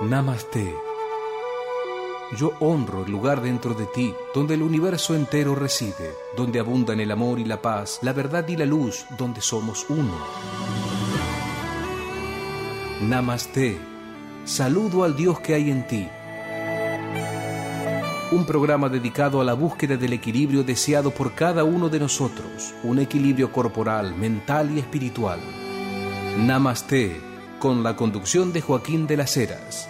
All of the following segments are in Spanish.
Namaste. Yo honro el lugar dentro de ti, donde el universo entero reside, donde abundan el amor y la paz, la verdad y la luz, donde somos uno. Namaste. Saludo al Dios que hay en ti. Un programa dedicado a la búsqueda del equilibrio deseado por cada uno de nosotros, un equilibrio corporal, mental y espiritual. Namaste, con la conducción de Joaquín de las Heras.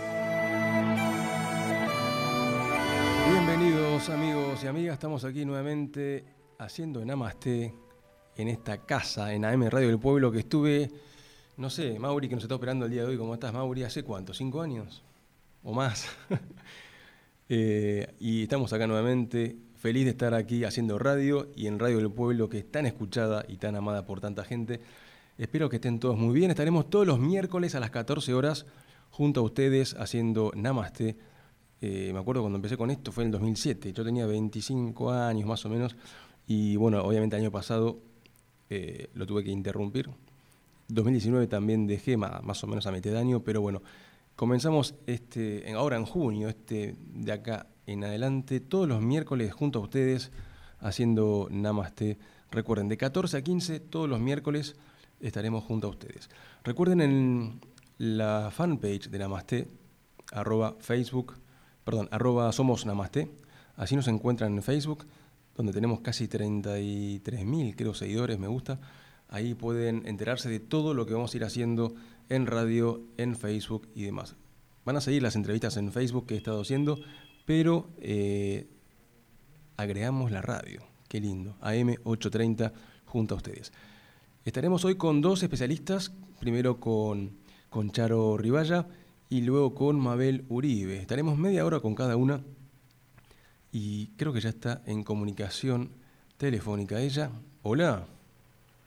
Nuevamente haciendo Namaste en esta casa, en AM Radio del Pueblo, que estuve, no sé, Mauri que nos está operando el día de hoy, ¿cómo estás Mauri? ¿Hace cuánto? ¿Cinco años? ¿O más? Eh, y estamos acá nuevamente, feliz de estar aquí haciendo radio y en Radio del Pueblo, que es tan escuchada y tan amada por tanta gente. Espero que estén todos muy bien. Estaremos todos los miércoles a las 14 horas junto a ustedes haciendo Namaste. Eh, me acuerdo cuando empecé con esto, fue en el 2007. Yo tenía 25 años más o menos. Y bueno, obviamente el año pasado eh, lo tuve que interrumpir. 2019 también dejé más, o menos a mitad de año, pero bueno, comenzamos este, ahora en junio, este, de acá en adelante, todos los miércoles junto a ustedes haciendo Namaste. Recuerden, de 14 a 15, todos los miércoles estaremos junto a ustedes. Recuerden en la fanpage de Namaste, arroba Facebook, perdón, arroba Somos Namaste, así nos encuentran en Facebook, donde tenemos casi 33.000, creo, seguidores, me gusta. Ahí pueden enterarse de todo lo que vamos a ir haciendo en radio, en Facebook y demás. Van a seguir las entrevistas en Facebook que he estado haciendo, pero eh, agregamos la radio. Qué lindo. AM830 junto a ustedes. Estaremos hoy con dos especialistas, primero con, con Charo Riballa y luego con Mabel Uribe. Estaremos media hora con cada una y creo que ya está en comunicación telefónica ella. Hola.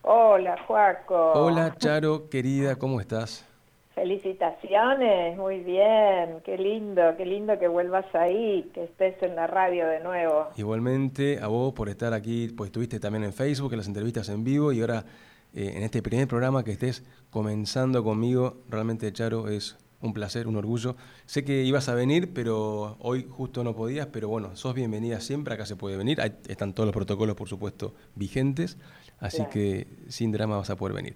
Hola, Juaco. Hola, Charo, querida, ¿cómo estás? Felicitaciones, muy bien, qué lindo, qué lindo que vuelvas ahí, que estés en la radio de nuevo. Igualmente a vos por estar aquí, pues estuviste también en Facebook, en las entrevistas en vivo y ahora eh, en este primer programa que estés comenzando conmigo. Realmente, Charo, es un placer, un orgullo. Sé que ibas a venir, pero hoy justo no podías, pero bueno, sos bienvenida siempre, acá se puede venir. están todos los protocolos, por supuesto, vigentes, así que sin drama vas a poder venir.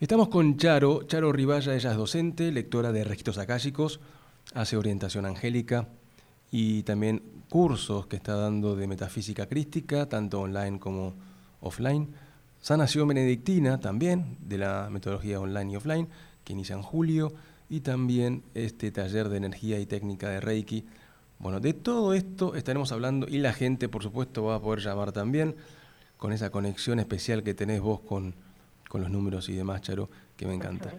Estamos con Charo, Charo Riballa, ella es docente, lectora de registros acálicos, hace orientación angélica y también cursos que está dando de metafísica crística, tanto online como offline. Sanación benedictina también, de la metodología online y offline, que inicia en julio, y también este taller de energía y técnica de Reiki. Bueno, de todo esto estaremos hablando y la gente, por supuesto, va a poder llamar también con esa conexión especial que tenés vos con, con los números y demás, Charo, que me encanta.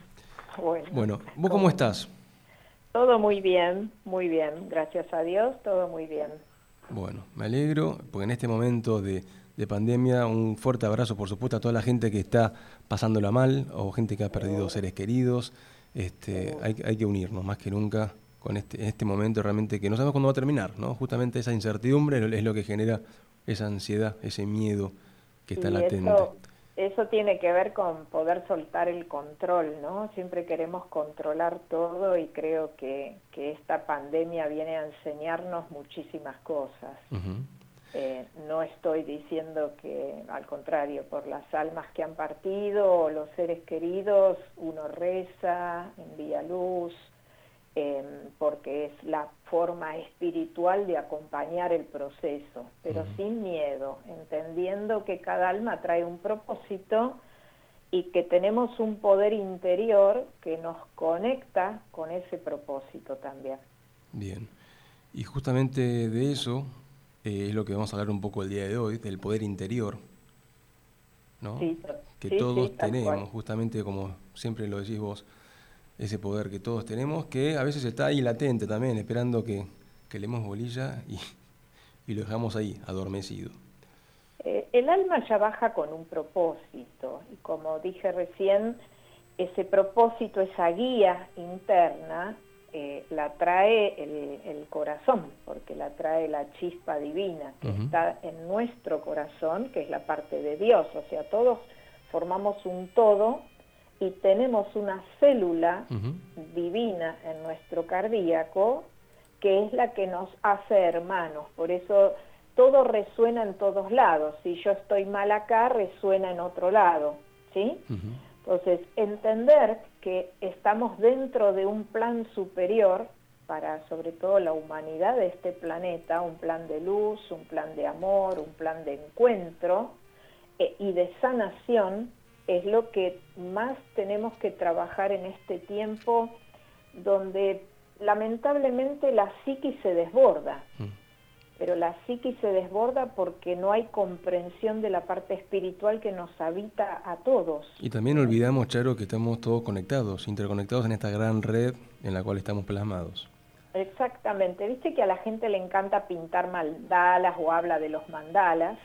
Bueno, bueno ¿vos cómo estás? Todo muy bien, muy bien, gracias a Dios, todo muy bien. Bueno, me alegro, porque en este momento de, de pandemia. Un fuerte abrazo, por supuesto, a toda la gente que está pasándola mal o gente que ha perdido seres queridos. Este, hay, hay que unirnos más que nunca con este, este momento realmente que no sabemos cuándo va a terminar, ¿no? Justamente esa incertidumbre es lo que genera esa ansiedad, ese miedo que está latente. Eso, eso tiene que ver con poder soltar el control, ¿no? Siempre queremos controlar todo y creo que, que esta pandemia viene a enseñarnos muchísimas cosas. Eh, no estoy diciendo que, al contrario, por las almas que han partido o los seres queridos, uno reza, envía luz, em, porque es la forma espiritual de acompañar el proceso, pero sin miedo, entendiendo que cada alma trae un propósito y que tenemos un poder interior que nos conecta con ese propósito también. Bien, y justamente de eso eh, es lo que vamos a hablar un poco el día de hoy, del poder interior, ¿no? que todos tenemos, justamente como siempre lo decís vos, ese poder que todos tenemos, que a veces está ahí latente también, esperando que, que le demos bolilla y, y, lo dejamos ahí, adormecido. Eh, el alma ya baja con un propósito, y como dije recién, ese propósito, esa guía interna, eh, la trae el, corazón, porque la trae la chispa divina que está en nuestro corazón, que es la parte de Dios, o sea, todos formamos un todo y tenemos una célula divina en nuestro cardíaco que es la que nos hace hermanos. Por eso todo resuena en todos lados. Si yo estoy mal acá, resuena en otro lado. ¿sí? Entonces, entender que estamos dentro de un plan superior para sobre todo la humanidad de este planeta, un plan de luz, un plan de amor, un plan de encuentro eh, y de sanación, es lo que más tenemos que trabajar en este tiempo donde lamentablemente la psiquis se desborda. Mm pero la psiquis se desborda porque no hay comprensión de la parte espiritual que nos habita a todos. Y también olvidamos, Charo, que estamos todos conectados, interconectados en esta gran red en la cual estamos plasmados. Exactamente, viste que a la gente le encanta pintar mandalas o habla de los mandalas,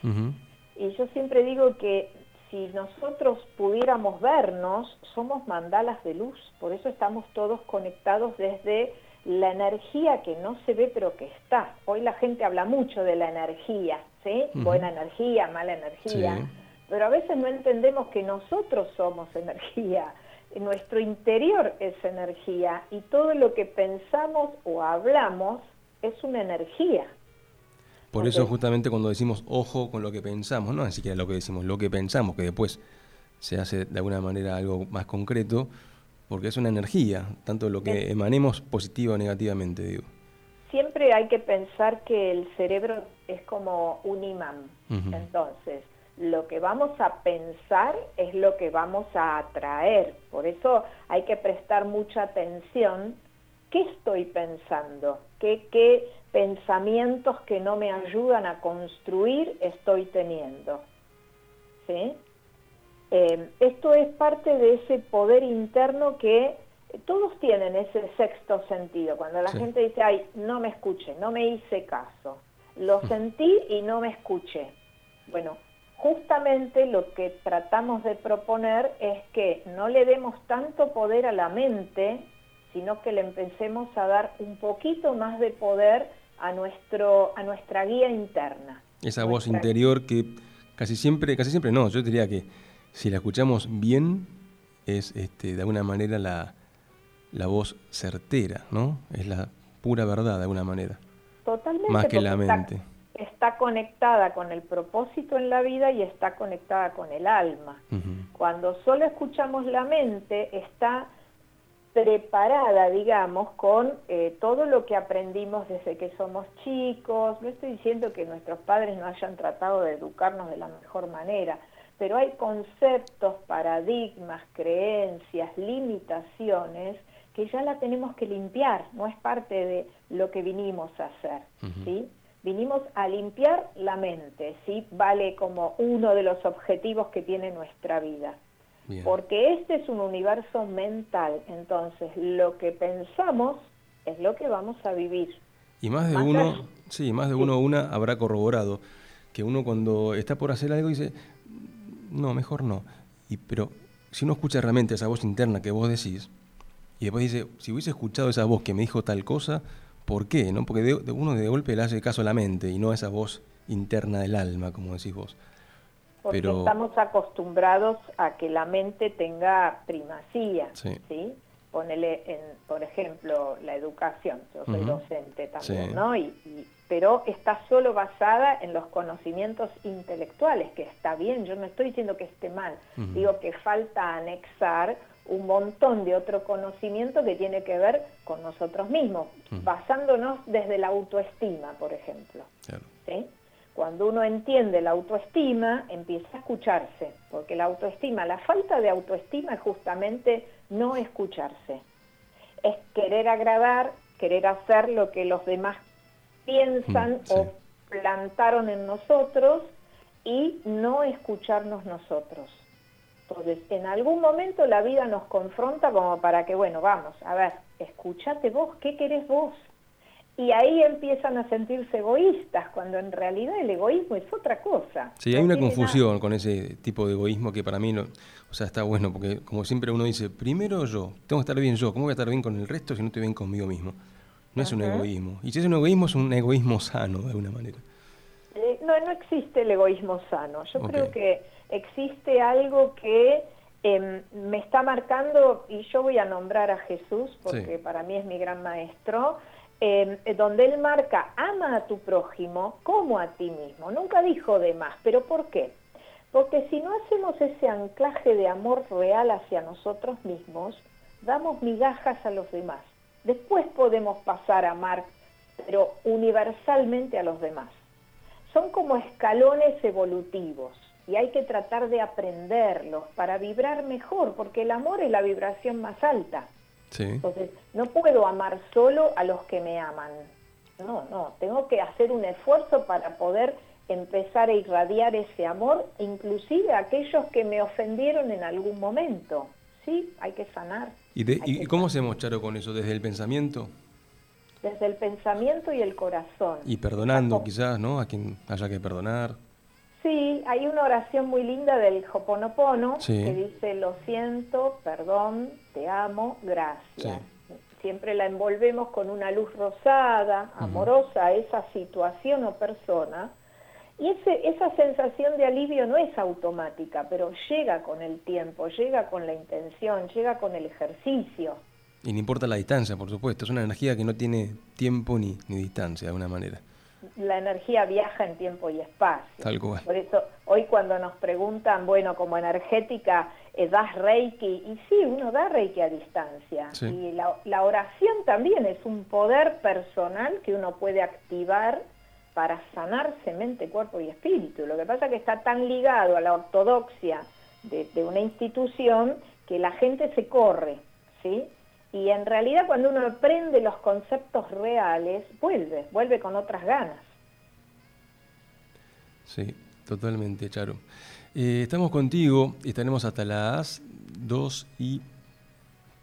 y yo siempre digo que si nosotros pudiéramos vernos, somos mandalas de luz, por eso estamos todos conectados desde la energía que no se ve pero que está. Hoy la gente habla mucho de la energía, ¿sí? Buena energía, mala energía, pero a veces no entendemos que nosotros somos energía, nuestro interior es energía y todo lo que pensamos o hablamos es una energía. Por eso justamente cuando decimos ojo con lo que pensamos, no ni siquiera lo que decimos, lo que pensamos, que después se hace de alguna manera algo más concreto, porque es una energía, tanto lo que emanemos positivo o negativamente, digo. Siempre hay que pensar que el cerebro es como un imán. Entonces, lo que vamos a pensar es lo que vamos a atraer. Por eso hay que prestar mucha atención. ¿Qué estoy pensando? ¿Qué, qué pensamientos que no me ayudan a construir estoy teniendo? ¿Sí? Eh, esto es parte de ese poder interno que todos tienen ese sexto sentido. Cuando la gente dice, ay, no me escuché, no me hice caso, lo mm. sentí y no me escuché. Bueno, justamente lo que tratamos de proponer es que no le demos tanto poder a la mente, sino que le empecemos a dar un poquito más de poder a, nuestro, a nuestra guía interna. Esa voz interior que casi siempre, casi siempre no, yo diría que si la escuchamos bien, es este, de alguna manera la, la voz certera, ¿no? Es la pura verdad de alguna manera. Totalmente. Más que la mente. Está, conectada con el propósito en la vida y está conectada con el alma. Cuando solo escuchamos la mente, está preparada, digamos, con eh, todo lo que aprendimos desde que somos chicos. No estoy diciendo que nuestros padres no hayan tratado de educarnos de la mejor manera, pero hay conceptos, paradigmas, creencias, limitaciones que ya la tenemos que limpiar, no es parte de lo que vinimos a hacer, ¿sí? Vinimos a limpiar la mente, ¿sí? Vale como uno de los objetivos que tiene nuestra vida. Porque este es un universo mental, entonces lo que pensamos es lo que vamos a vivir. Y más de uno, sí, más de uno una habrá corroborado que uno cuando está por hacer algo dice, no, mejor no. Y, pero si uno escucha realmente esa voz interna que vos decís, y después dice, si hubiese escuchado esa voz que me dijo tal cosa, ¿por qué? ¿no? Porque de, uno de golpe le hace caso a la mente y no a esa voz interna del alma, como decís vos. Porque estamos acostumbrados a que la mente tenga primacía, ¿sí? Ponele, en, por ejemplo, la educación, yo soy docente también, ¿no? y pero está solo basada en los conocimientos intelectuales, que está bien, yo no estoy diciendo que esté mal, digo que falta anexar un montón de otro conocimiento que tiene que ver con nosotros mismos, basándonos desde la autoestima, por ejemplo. Cuando uno entiende la autoestima, empieza a escucharse, porque la autoestima, la falta de autoestima es justamente no escucharse, es querer agradar, querer hacer lo que los demás piensan mm, o plantaron en nosotros y no escucharnos nosotros. Entonces, en algún momento la vida nos confronta como para que, bueno, vamos, a ver, escúchate vos, ¿qué querés vos? Y ahí empiezan a sentirse egoístas, cuando en realidad el egoísmo es otra cosa. Sí, hay una confusión con ese tipo de egoísmo que para mí no, o sea, está bueno, porque como siempre uno dice, primero yo, tengo que estar bien yo, ¿cómo voy a estar bien con el resto si no estoy bien conmigo mismo? No es un egoísmo. Y si es un egoísmo, es un egoísmo sano, de alguna manera. Eh, no, no existe el egoísmo sano. Yo creo que existe algo que Em, me está marcando, y yo voy a nombrar a Jesús porque para mí es mi gran maestro, em, donde él marca, ama a tu prójimo como a ti mismo. Nunca dijo de más, pero ¿por qué? Porque si no hacemos ese anclaje de amor real hacia nosotros mismos, damos migajas a los demás. Después podemos pasar a amar, pero universalmente a los demás. Son como escalones evolutivos y hay que tratar de aprenderlos para vibrar mejor, porque el amor es la vibración más alta. Entonces, no puedo amar solo a los que me aman. No, no, tengo que hacer un esfuerzo para poder empezar a irradiar ese amor, inclusive a aquellos que me ofendieron en algún momento. Sí, hay que sanar. ¿Y, cómo hacemos, Charo, con eso? ¿Desde el pensamiento? Desde el pensamiento y el corazón. Y perdonando quizás, ¿no? A quien haya que perdonar. Sí, hay una oración muy linda del Hoponopono que dice, lo siento, perdón, te amo, gracias. Siempre la envolvemos con una luz rosada, amorosa a esa situación o persona. Y ese, esa sensación de alivio no es automática, pero llega con el tiempo, llega con la intención, llega con el ejercicio. Y no importa la distancia, por supuesto, es una energía que no tiene tiempo ni, ni distancia de alguna manera la energía viaja en tiempo y espacio. Tal cual. Por eso hoy cuando nos preguntan, bueno, como energética, eh, ¿das Reiki? Y sí, uno da Reiki a distancia. Y la, la, oración también es un poder personal que uno puede activar para sanarse mente, cuerpo y espíritu. Lo que pasa es que está tan ligado a la ortodoxia de, de una institución que la gente se corre, ¿sí? Y en realidad cuando uno aprende los conceptos reales, vuelve, vuelve con otras ganas. Sí, totalmente, Charo. Eh, estamos contigo y estaremos hasta las 2 y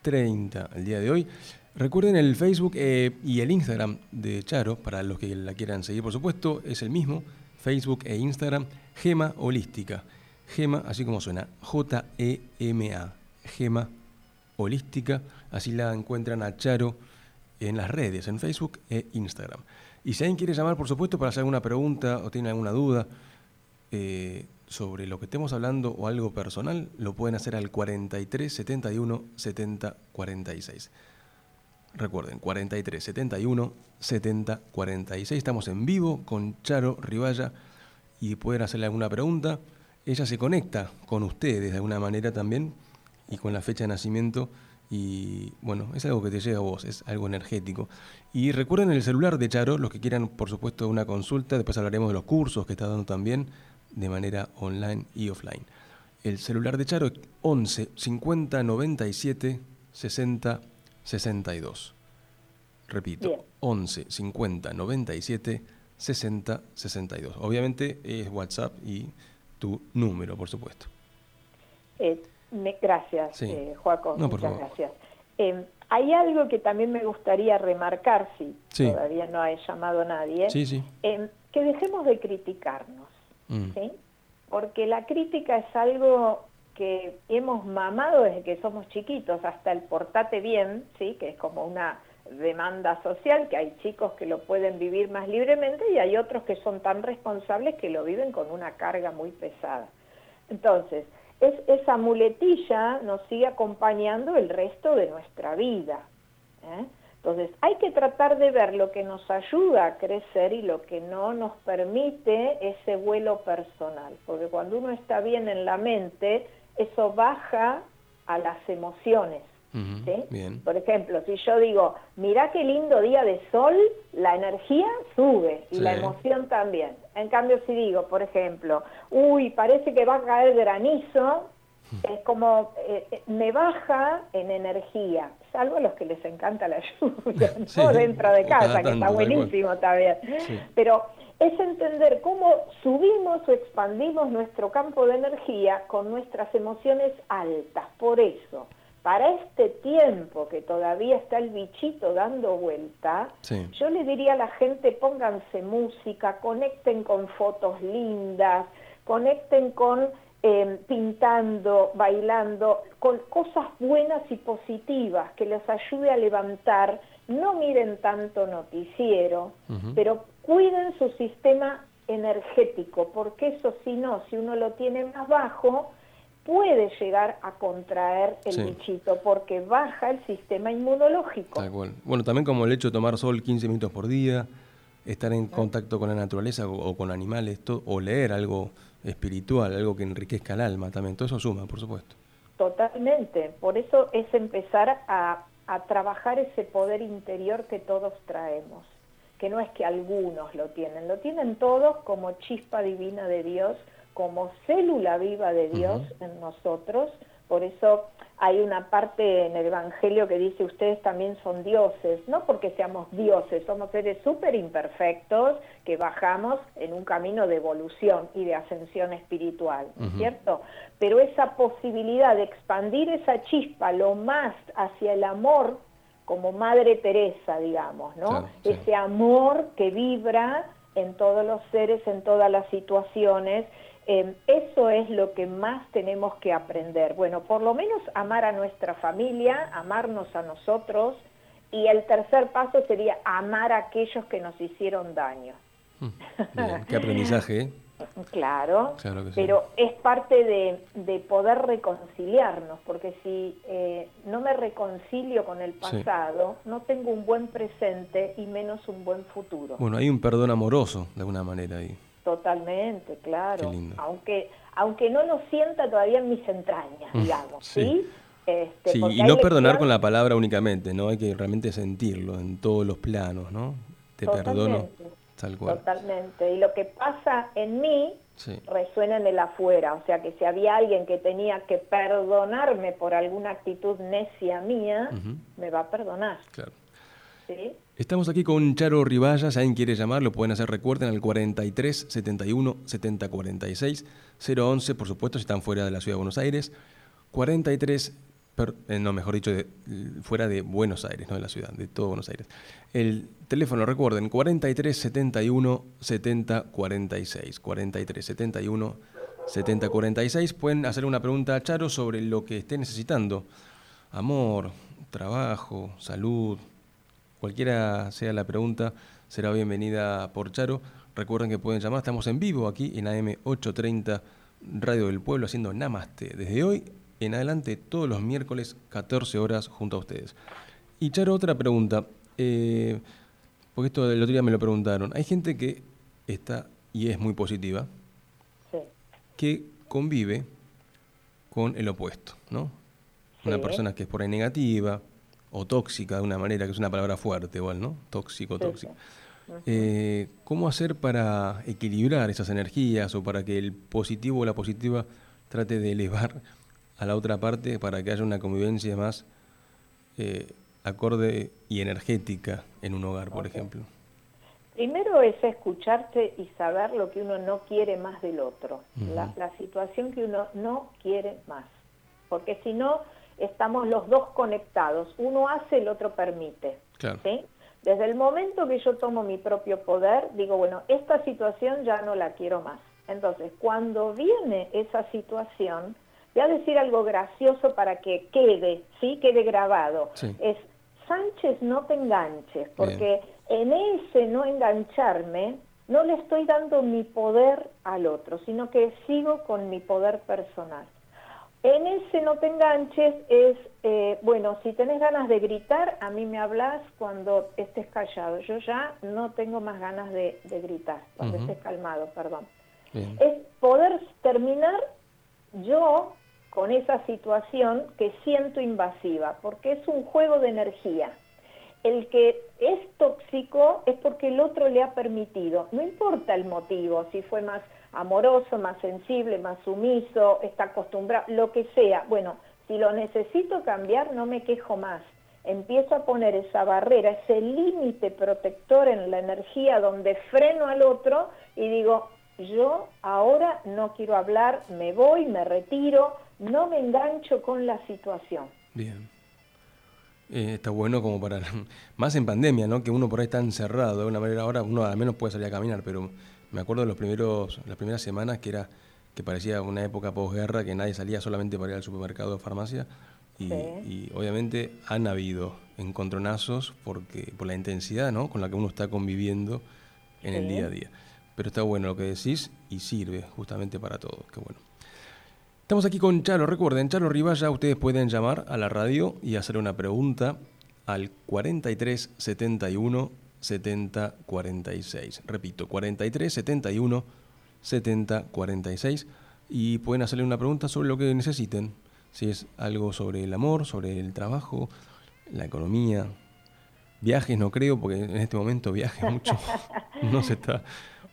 30 el día de hoy. Recuerden el Facebook eh, y el Instagram de Charo, para los que la quieran seguir, por supuesto, es el mismo, Facebook e Instagram, Gema Holística. Gema, así como suena, J-E-M-A, Gema Holística. Así la encuentran a Charo en las redes, en Facebook e Instagram. Y si alguien quiere llamar, por supuesto, para hacer alguna pregunta o tiene alguna duda eh, sobre lo que estemos hablando o algo personal, lo pueden hacer al 43 71 70 46. Recuerden, 43 71 70 46. Estamos en vivo con Charo Ribaya y pueden hacerle alguna pregunta. Ella se conecta con ustedes de alguna manera también y con la fecha de nacimiento y bueno, es algo que te llega a vos, es algo energético. Y recuerden el celular de Charo, los que quieran por supuesto una consulta, después hablaremos de los cursos que está dando también de manera online y offline. El celular de Charo es 11 50 97 60 62. Repito, 11 50 97 60 62. Obviamente es WhatsApp y tu número, por supuesto. Eh, gracias, eh, Joaco, muchas gracias. Em, hay algo que también me gustaría remarcar, si todavía no ha llamado nadie, em, que dejemos de criticarnos, mm. porque la crítica es algo que hemos mamado desde que somos chiquitos, hasta el portate bien, ¿sí? que es como una demanda social, que hay chicos que lo pueden vivir más libremente y hay otros que son tan responsables que lo viven con una carga muy pesada. Entonces, es, esa muletilla nos sigue acompañando el resto de nuestra vida. ¿eh? Entonces, hay que tratar de ver lo que nos ayuda a crecer y lo que no nos permite ese vuelo personal, porque cuando uno está bien en la mente, eso baja a las emociones. Por ejemplo, si yo digo, mira qué lindo día de sol, la energía sube y la emoción también. En cambio, si digo, por ejemplo, uy, parece que va a caer granizo, es como eh, eh, me baja en energía, salvo a los que les encanta la lluvia, dentro de casa, que está buenísimo también. Pero es entender cómo subimos o expandimos nuestro campo de energía con nuestras emociones altas. Por eso, para este tiempo que todavía está el bichito dando vuelta, yo le diría a la gente pónganse música, conecten con fotos lindas, conecten con em, pintando, bailando, con cosas buenas y positivas que les ayude a levantar. No miren tanto noticiero, pero cuiden su sistema energético, porque eso si no, si uno lo tiene más bajo, puede llegar a contraer el bichito porque baja el sistema inmunológico. Bueno, también como el hecho de tomar sol 15 minutos por día, estar en contacto con la naturaleza o, con animales, o leer algo espiritual, algo que enriquezca el alma también, todo eso suma, por supuesto. Totalmente, por eso es empezar a, a trabajar ese poder interior que todos traemos, que no es que algunos lo tienen, lo tienen todos como chispa divina de Dios, como célula viva de Dios en nosotros, por eso hay una parte en el Evangelio que dice ustedes también son dioses, no porque seamos dioses, somos seres súper imperfectos que bajamos en un camino de evolución y de ascensión espiritual, ¿cierto? Pero esa posibilidad de expandir esa chispa lo más hacia el amor, como Madre Teresa, digamos, ¿no? Ese amor que vibra en todos los seres, en todas las situaciones, Em, eso es lo que más tenemos que aprender. Bueno, por lo menos amar a nuestra familia, amarnos a nosotros y el tercer paso sería amar a aquellos que nos hicieron daño. Mm, qué aprendizaje, ¿eh? Claro, pero es parte de, poder reconciliarnos, porque si eh, no me reconcilio con el pasado, no tengo un buen presente y menos un buen futuro. Bueno, hay un perdón amoroso, de alguna manera ahí. Totalmente, claro. Aunque aunque no lo sienta todavía en mis entrañas, mm, digamos, ¿sí? Este, y no perdonar con la palabra únicamente, ¿no? Hay que realmente sentirlo en todos los planos, ¿no? Te perdono tal cual. Totalmente. Y lo que pasa en mí resuena en el afuera. O sea que si había alguien que tenía que perdonarme por alguna actitud necia mía, me va a perdonar. Claro. Estamos aquí con Charo Ribaya, si alguien quiere llamar, lo pueden hacer, recuerden, al 43 71 70 46 011, por supuesto, si están fuera de la ciudad de Buenos Aires, 43, eh, no, mejor dicho, fuera de Buenos Aires, no de la ciudad, de todo Buenos Aires. El teléfono, recuerden, 43 71 70 46, 43 71 70 46, pueden hacer una pregunta a Charo sobre lo que esté necesitando, amor, trabajo, salud, Cualquiera sea la pregunta, será bienvenida por Charo. Recuerden que pueden llamar, estamos en vivo aquí en AM830 Radio del Pueblo haciendo Namaste. Desde hoy en adelante, todos los miércoles, 14 horas junto a ustedes. Y Charo, otra pregunta, eh, porque esto el otro día me lo preguntaron. Hay gente que está y es muy positiva, que convive con el opuesto, ¿no? Una persona que es por ahí negativa, o tóxica de una manera, que es una palabra fuerte igual, ¿no? Tóxico, tóxico. Eh, ¿Cómo hacer para equilibrar esas energías o para que el positivo o la positiva trate de elevar a la otra parte para que haya una convivencia más eh, acorde y energética en un hogar, por ejemplo? Primero es escucharte y saber lo que uno no quiere más del otro, la, la situación que uno no quiere más. Porque si no, estamos los dos conectados. Uno hace, el otro permite. Desde el momento que yo tomo mi propio poder, digo, bueno, esta situación ya no la quiero más. Entonces, cuando viene esa situación, voy a decir algo gracioso para que quede, ¿sí? Quede grabado. Es, Sánchez, no te enganches, porque en ese no engancharme, no le estoy dando mi poder al otro, sino que sigo con mi poder personal. En ese no te enganches es, eh, bueno, si tenés ganas de gritar, a mí me hablas cuando estés callado. Yo ya no tengo más ganas de, gritar, cuando estés calmado, perdón. Es poder terminar yo con esa situación que siento invasiva, porque es un juego de energía. El que es tóxico es porque el otro le ha permitido, no importa el motivo, si fue más amoroso, más sensible, más sumiso, está acostumbrado, lo que sea. Bueno, si lo necesito cambiar, no me quejo más. Empiezo a poner esa barrera, ese límite protector en la energía donde freno al otro y digo, yo ahora no quiero hablar, me voy, me retiro, no me engancho con la situación. Bien. Eh, está bueno como para, más en pandemia, ¿no? Que uno por ahí está encerrado de una manera, ahora uno al menos puede salir a caminar, pero me acuerdo de los primeros, las primeras semanas que era que parecía una época posguerra que nadie salía solamente para ir al supermercado o farmacia y, obviamente han habido encontronazos porque por la intensidad ¿no? con la que uno está conviviendo en el día a día. Pero está bueno lo que decís y sirve justamente para todo. Qué bueno. Estamos aquí con Charo. Recuerden, Charo Ribaya, ustedes pueden llamar a la radio y hacer una pregunta al 43 71 70 46. Repito, 43 71 70 46. Y pueden hacerle una pregunta sobre lo que necesiten. Si es algo sobre el amor, sobre el trabajo, la economía. Viajes no creo, porque en este momento viajes mucho no se está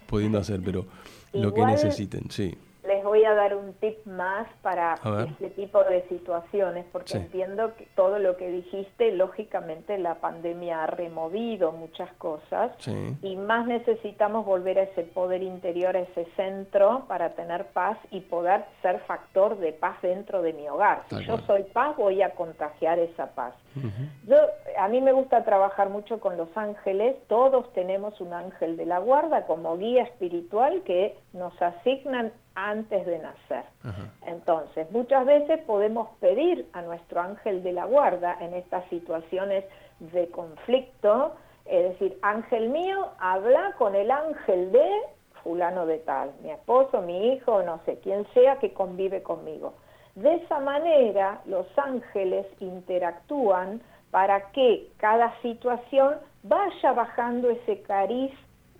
pudiendo hacer, pero lo que necesiten, sí voy a dar un tip más para este tipo de situaciones, porque entiendo que todo lo que dijiste, lógicamente la pandemia ha removido muchas cosas. Y más necesitamos volver a ese poder interior, a ese centro para tener paz y poder ser factor de paz dentro de mi hogar. Si yo soy paz, voy a contagiar esa paz. Yo, a mí me gusta trabajar mucho con los ángeles, todos tenemos un ángel de la guarda como guía espiritual que nos asignan antes de nacer. Entonces, muchas veces podemos pedir a nuestro ángel de la guarda en estas situaciones de conflicto, es decir, ángel mío, habla con el ángel de fulano de tal, mi esposo, mi hijo, no sé, quien sea que convive conmigo. De esa manera, los ángeles interactúan para que cada situación vaya bajando ese cariz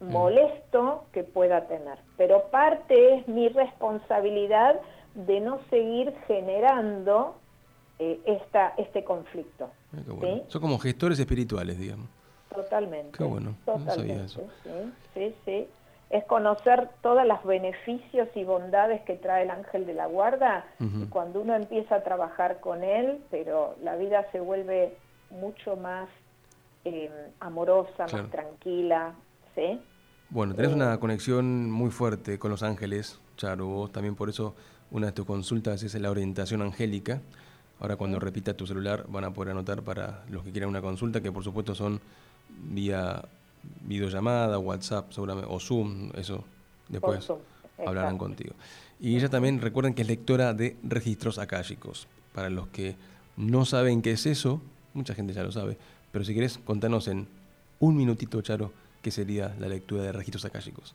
molesto que pueda tener. Pero parte es mi responsabilidad de no seguir generando eh, esta, este conflicto. Ah, Son como gestores espirituales, digamos. Totalmente. Qué bueno, totalmente, eso. Sí, sí, Es conocer todos los beneficios y bondades que trae el ángel de la guarda. y cuando uno empieza a trabajar con él, pero la vida se vuelve mucho más eh, amorosa, más tranquila, ¿sí? Bueno, tenés una conexión muy fuerte con los ángeles, Charo. Vos también por eso una de tus consultas es la orientación angélica. Ahora cuando repita tu celular van a poder anotar para los que quieran una consulta, que por supuesto son vía videollamada, WhatsApp seguramente, o Zoom, eso después hablarán contigo. Y ella también recuerden que es lectora de registros akáshicos. Para los que no saben qué es eso, mucha gente ya lo sabe, pero si querés contanos en un minutito, Charo, ¿Qué sería la lectura de registros akáshicos?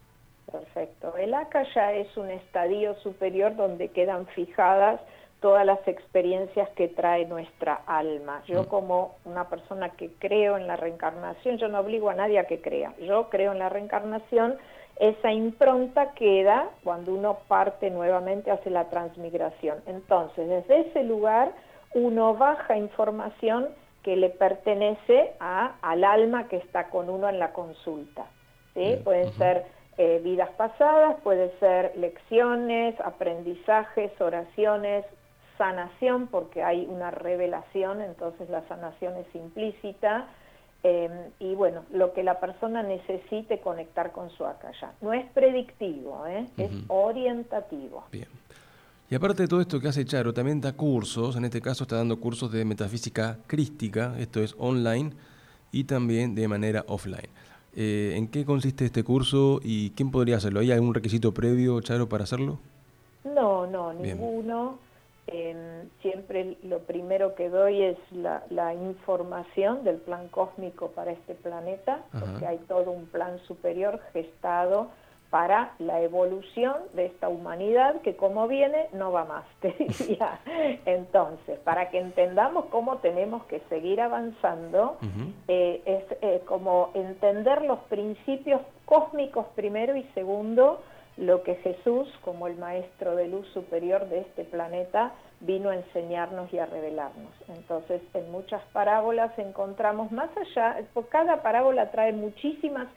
Perfecto. El akasha es un estadio superior donde quedan fijadas todas las experiencias que trae nuestra alma. Yo mm. como una persona que creo en la reencarnación, yo no obligo a nadie a que crea, yo creo en la reencarnación, esa impronta queda cuando uno parte nuevamente hacia la transmigración. Entonces, desde ese lugar uno baja información que le pertenece a, al alma que está con uno en la consulta. ¿sí? Pueden ser eh, vidas pasadas, puede ser lecciones, aprendizajes, oraciones, sanación, porque hay una revelación, entonces la sanación es implícita, em, y bueno, lo que la persona necesite conectar con su acá No es predictivo, ¿eh? es orientativo. Bien. Y aparte de todo esto que hace Charo, también da cursos, en este caso está dando cursos de metafísica crística, esto es online, y también de manera offline. Eh, ¿En qué consiste este curso y quién podría hacerlo? ¿Hay algún requisito previo, Charo, para hacerlo? No, no, ninguno. Em, siempre lo primero que doy es la, información del plan cósmico para este planeta, porque hay todo un plan superior gestado para la evolución de esta humanidad que como viene no va más, te diría. Entonces, para que entendamos cómo tenemos que seguir avanzando, eh, es eh, como entender los principios cósmicos primero y segundo, lo que Jesús, como el maestro de luz superior de este planeta, vino a enseñarnos y a revelarnos. Entonces, en muchas parábolas encontramos más allá, cada parábola trae muchísimas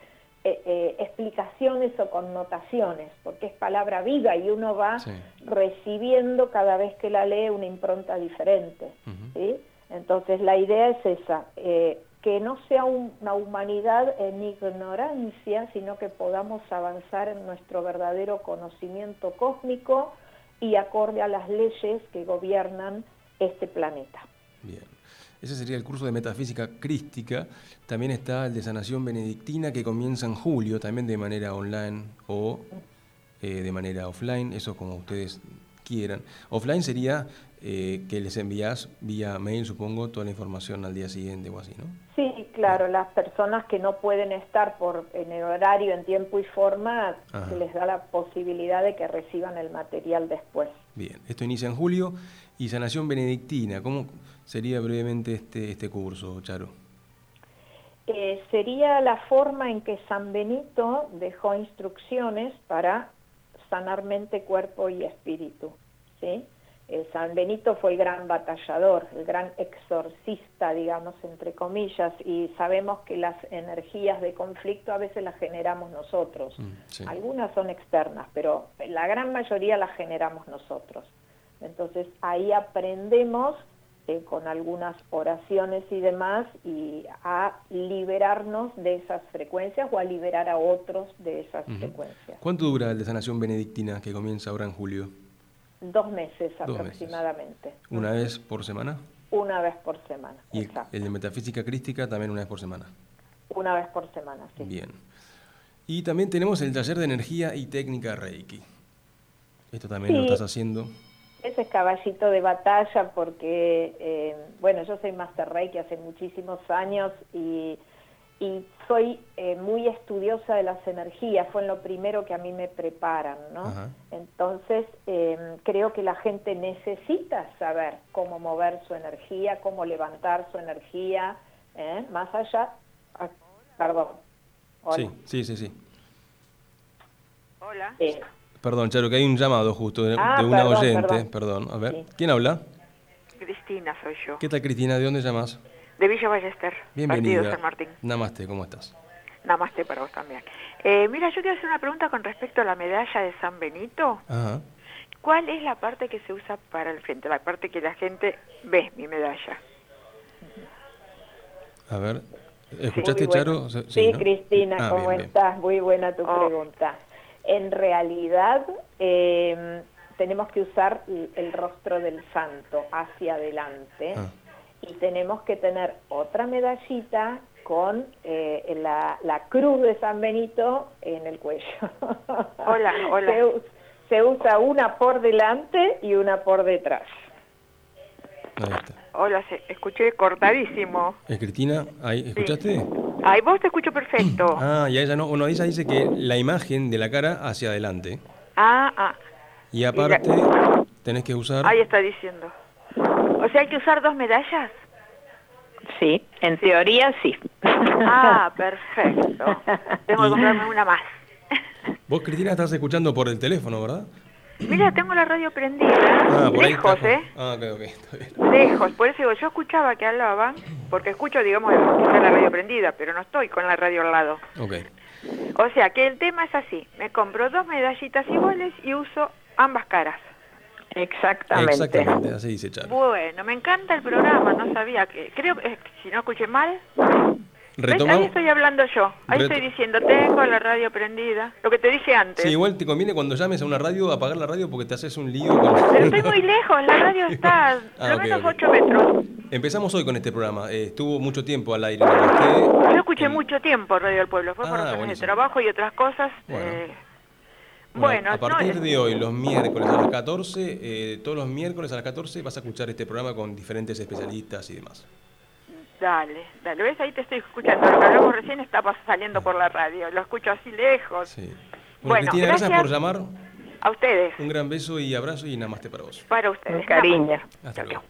eh, eh, explicaciones o connotaciones, porque es palabra viva y uno va recibiendo cada vez que la lee una impronta diferente. Entonces la idea es esa, eh, que no sea una humanidad en ignorancia, sino que podamos avanzar en nuestro verdadero conocimiento cósmico y acorde a las leyes que gobiernan este planeta. Bien. Ese sería el curso de metafísica crística. También está el de sanación benedictina que comienza en julio, también de manera online o eh, de manera offline, eso como ustedes quieran. Offline sería eh, que les envías vía mail, supongo, toda la información al día siguiente o así, ¿no? Sí, claro, las personas que no pueden estar por en el horario, en tiempo y forma, se les da la posibilidad de que reciban el material después. Bien, esto inicia en julio y sanación benedictina, ¿cómo sería brevemente este, este curso, Charo? Eh, sería la forma en que San Benito dejó instrucciones para sanar mente, cuerpo y espíritu, ¿sí? Eh, San Benito fue el gran batallador, el gran exorcista, digamos, entre comillas, y sabemos que las energías de conflicto a veces las generamos nosotros. Mm, Algunas son externas, pero la gran mayoría las generamos nosotros. Entonces ahí aprendemos eh, con algunas oraciones y demás y a liberarnos de esas frecuencias o a liberar a otros de esas frecuencias. ¿Cuánto dura el de sanación benedictina que comienza ahora en julio? Dos meses aproximadamente. ¿Una vez por semana? Una vez por semana. ¿Y el de metafísica crística también una vez por semana? Una vez por semana, sí. Bien. Y también tenemos el taller de energía y técnica Reiki. Esto también lo estás haciendo. Ese es caballito de batalla porque, eh, bueno, yo soy Master Reiki hace muchísimos años y y soy eh, muy estudiosa de las energías, fue en lo primero que a mí me preparan, ¿no? Entonces, em, creo que la gente necesita saber cómo mover su energía, cómo levantar su energía, ¿eh? más allá... Ah, perdón. Sí, sí, sí, sí. Hola. Perdón, Charo, que hay un llamado justo de, ah, una oyente. Perdón. a ver. ¿Quién habla? Cristina soy yo. ¿Qué tal, Cristina? ¿De dónde llamas? de Villa Ballester, Bienvenida. Partido San Martín. Namaste, ¿cómo estás? Namaste para vos también. Eh, mira, yo quiero hacer una pregunta con respecto a la medalla de San Benito. Ajá. ¿Cuál es la parte que se usa para el frente? La parte que la gente ve mi medalla. A ver, ¿escuchaste, Charo? Sí, Cristina, ah, ¿cómo estás? Muy buena tu oh. pregunta. En realidad, eh, tenemos que usar el rostro del santo hacia adelante. Ah y tenemos que tener otra medallita con eh, la, la, cruz de San Benito en el cuello. Hola, hola. Se, usa una por delante y una por detrás. Hola, se, escuché cortadísimo. ¿Es Cristina? Ahí, ¿Escuchaste? Ahí vos te escucho perfecto. Ah, y ella no. Bueno, ella dice que la imagen de la cara hacia adelante. Ah, ah. Y aparte, tenés que usar... Ahí está diciendo. O sea, hay que usar dos medallas. Sí, en teoría sí. Ah, perfecto. Tengo que comprarme una más. Vos, Cristina, estás escuchando por el teléfono, ¿verdad? Mira, tengo la radio prendida. Ah, por lejos, ¿eh? Ah, ok, ok, está bien. Lejos, por eso digo, yo escuchaba que hablaban, porque escucho, digamos, está la radio prendida, pero no estoy con la radio al lado. Ok. O sea, que el tema es así, me compro dos medallitas iguales y uso ambas caras. Exactamente. Exactamente, así dice Charo. Bueno, me encanta el programa, no sabía que... Creo que, si no escuché mal... Ahí estoy hablando yo, ahí estoy diciendo, tengo la radio prendida, lo que te dije antes. Sí, igual te conviene cuando llames a una radio apagar la radio porque te haces un lío. Con... Pero estoy muy lejos, la radio está a lo menos 8 metros. Empezamos hoy con este programa, eh, estuvo mucho tiempo al aire. Yo escuché mucho tiempo Radio del Pueblo, fue por ah, razones de trabajo y otras cosas. Eh, bueno, a partir de hoy, los miércoles a las 14, eh, todos los miércoles a las 14 vas a escuchar este programa con diferentes especialistas y demás. Dale, dale, ves, ahí te estoy escuchando. Lo que hablamos recién está saliendo por la radio, lo escucho así lejos. Sí. Bueno, Cristina, gracias, por llamar. A ustedes. Un gran beso y abrazo y namaste para vos. Para ustedes. cariño. Hasta luego.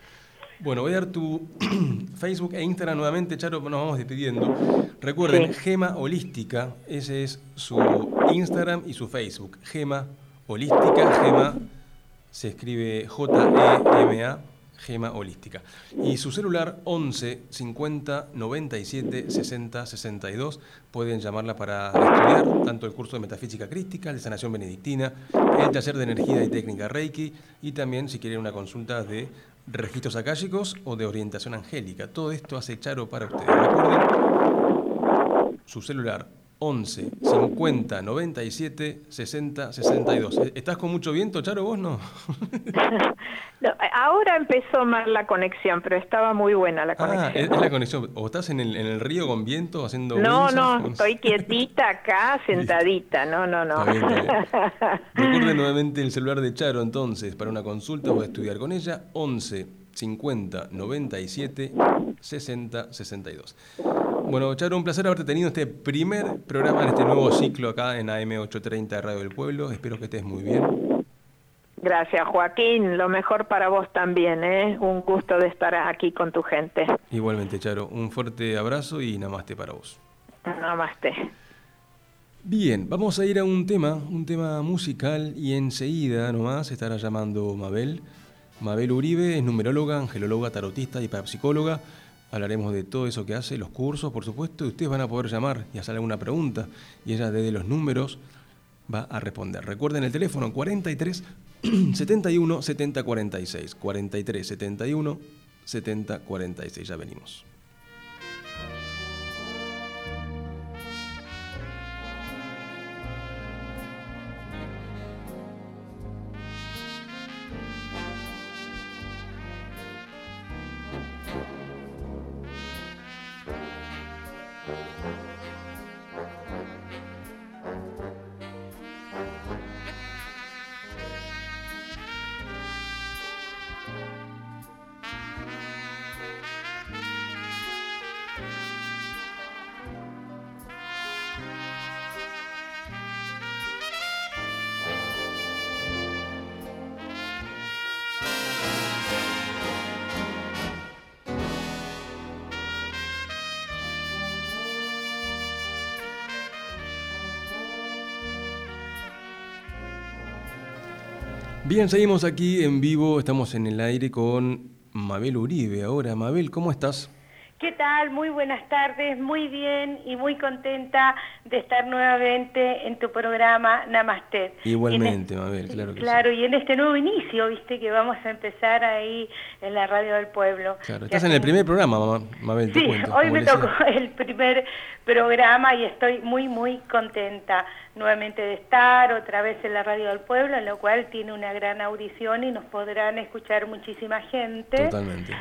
Bueno, voy a dar tu Facebook e Instagram nuevamente, Charo, nos vamos despidiendo. Recuerden, Gema Holística, ese es su Instagram y su Facebook. Gema Holística, Gema se escribe J-E-M-A, Gema Holística. Y su celular 11 50 97 60 62. Pueden llamarla para estudiar tanto el curso de Metafísica Crística, de Sanación Benedictina, el taller de Energía y Técnica Reiki y también si quieren una consulta de registros akáshicos o de orientación angélica. Todo esto hace Charo para ustedes. Recuerden su celular 11 50 97 60 62. ¿Estás con mucho viento, Charo, vos no? ahora empezó mal la conexión, pero estaba muy buena la conexión. Ah, es, la conexión. ¿O estás en el, en el río con viento haciendo No, no, estoy quietita acá, sentadita. No, no, no. Recuerden nuevamente el celular de Charo entonces para una consulta o estudiar con ella 11 50 97 60 62. Bueno, Charo, un placer haberte tenido este primer programa en este nuevo ciclo acá en AM830 Radio del Pueblo. Espero que estés muy bien. Gracias, Joaquín. Lo mejor para vos también, ¿eh? Un gusto de estar aquí con tu gente. Igualmente, Charo. Un fuerte abrazo y namaste para vos. Namaste. Bien, vamos a ir a un tema, un tema musical y enseguida nomás estará llamando Mabel. Mabel Uribe es numeróloga, angelóloga, tarotista y parapsicóloga. Hablaremos de todo eso que hace, los cursos, por supuesto, y ustedes van a poder llamar y hacer alguna pregunta y ella desde los números va a responder. Recuerden el teléfono 43 71 70 46. 43 71 70 46. Ya venimos. Bien, seguimos aquí en vivo, estamos en el aire con Mabel Uribe. Ahora, Mabel, ¿cómo estás? ¿Qué tal? Muy buenas tardes, muy bien y muy contenta de estar nuevamente en tu programa Namaste. Igualmente, Mabel, claro que Claro, y en este nuevo inicio, viste, que vamos a empezar ahí en la Radio del Pueblo. Claro, estás en el primer programa, Mabel, Sí, hoy me tocó el primer programa y estoy muy, muy contenta nuevamente de estar otra vez en la Radio del Pueblo, en lo cual tiene una gran audición y nos podrán escuchar muchísima gente. Totalmente.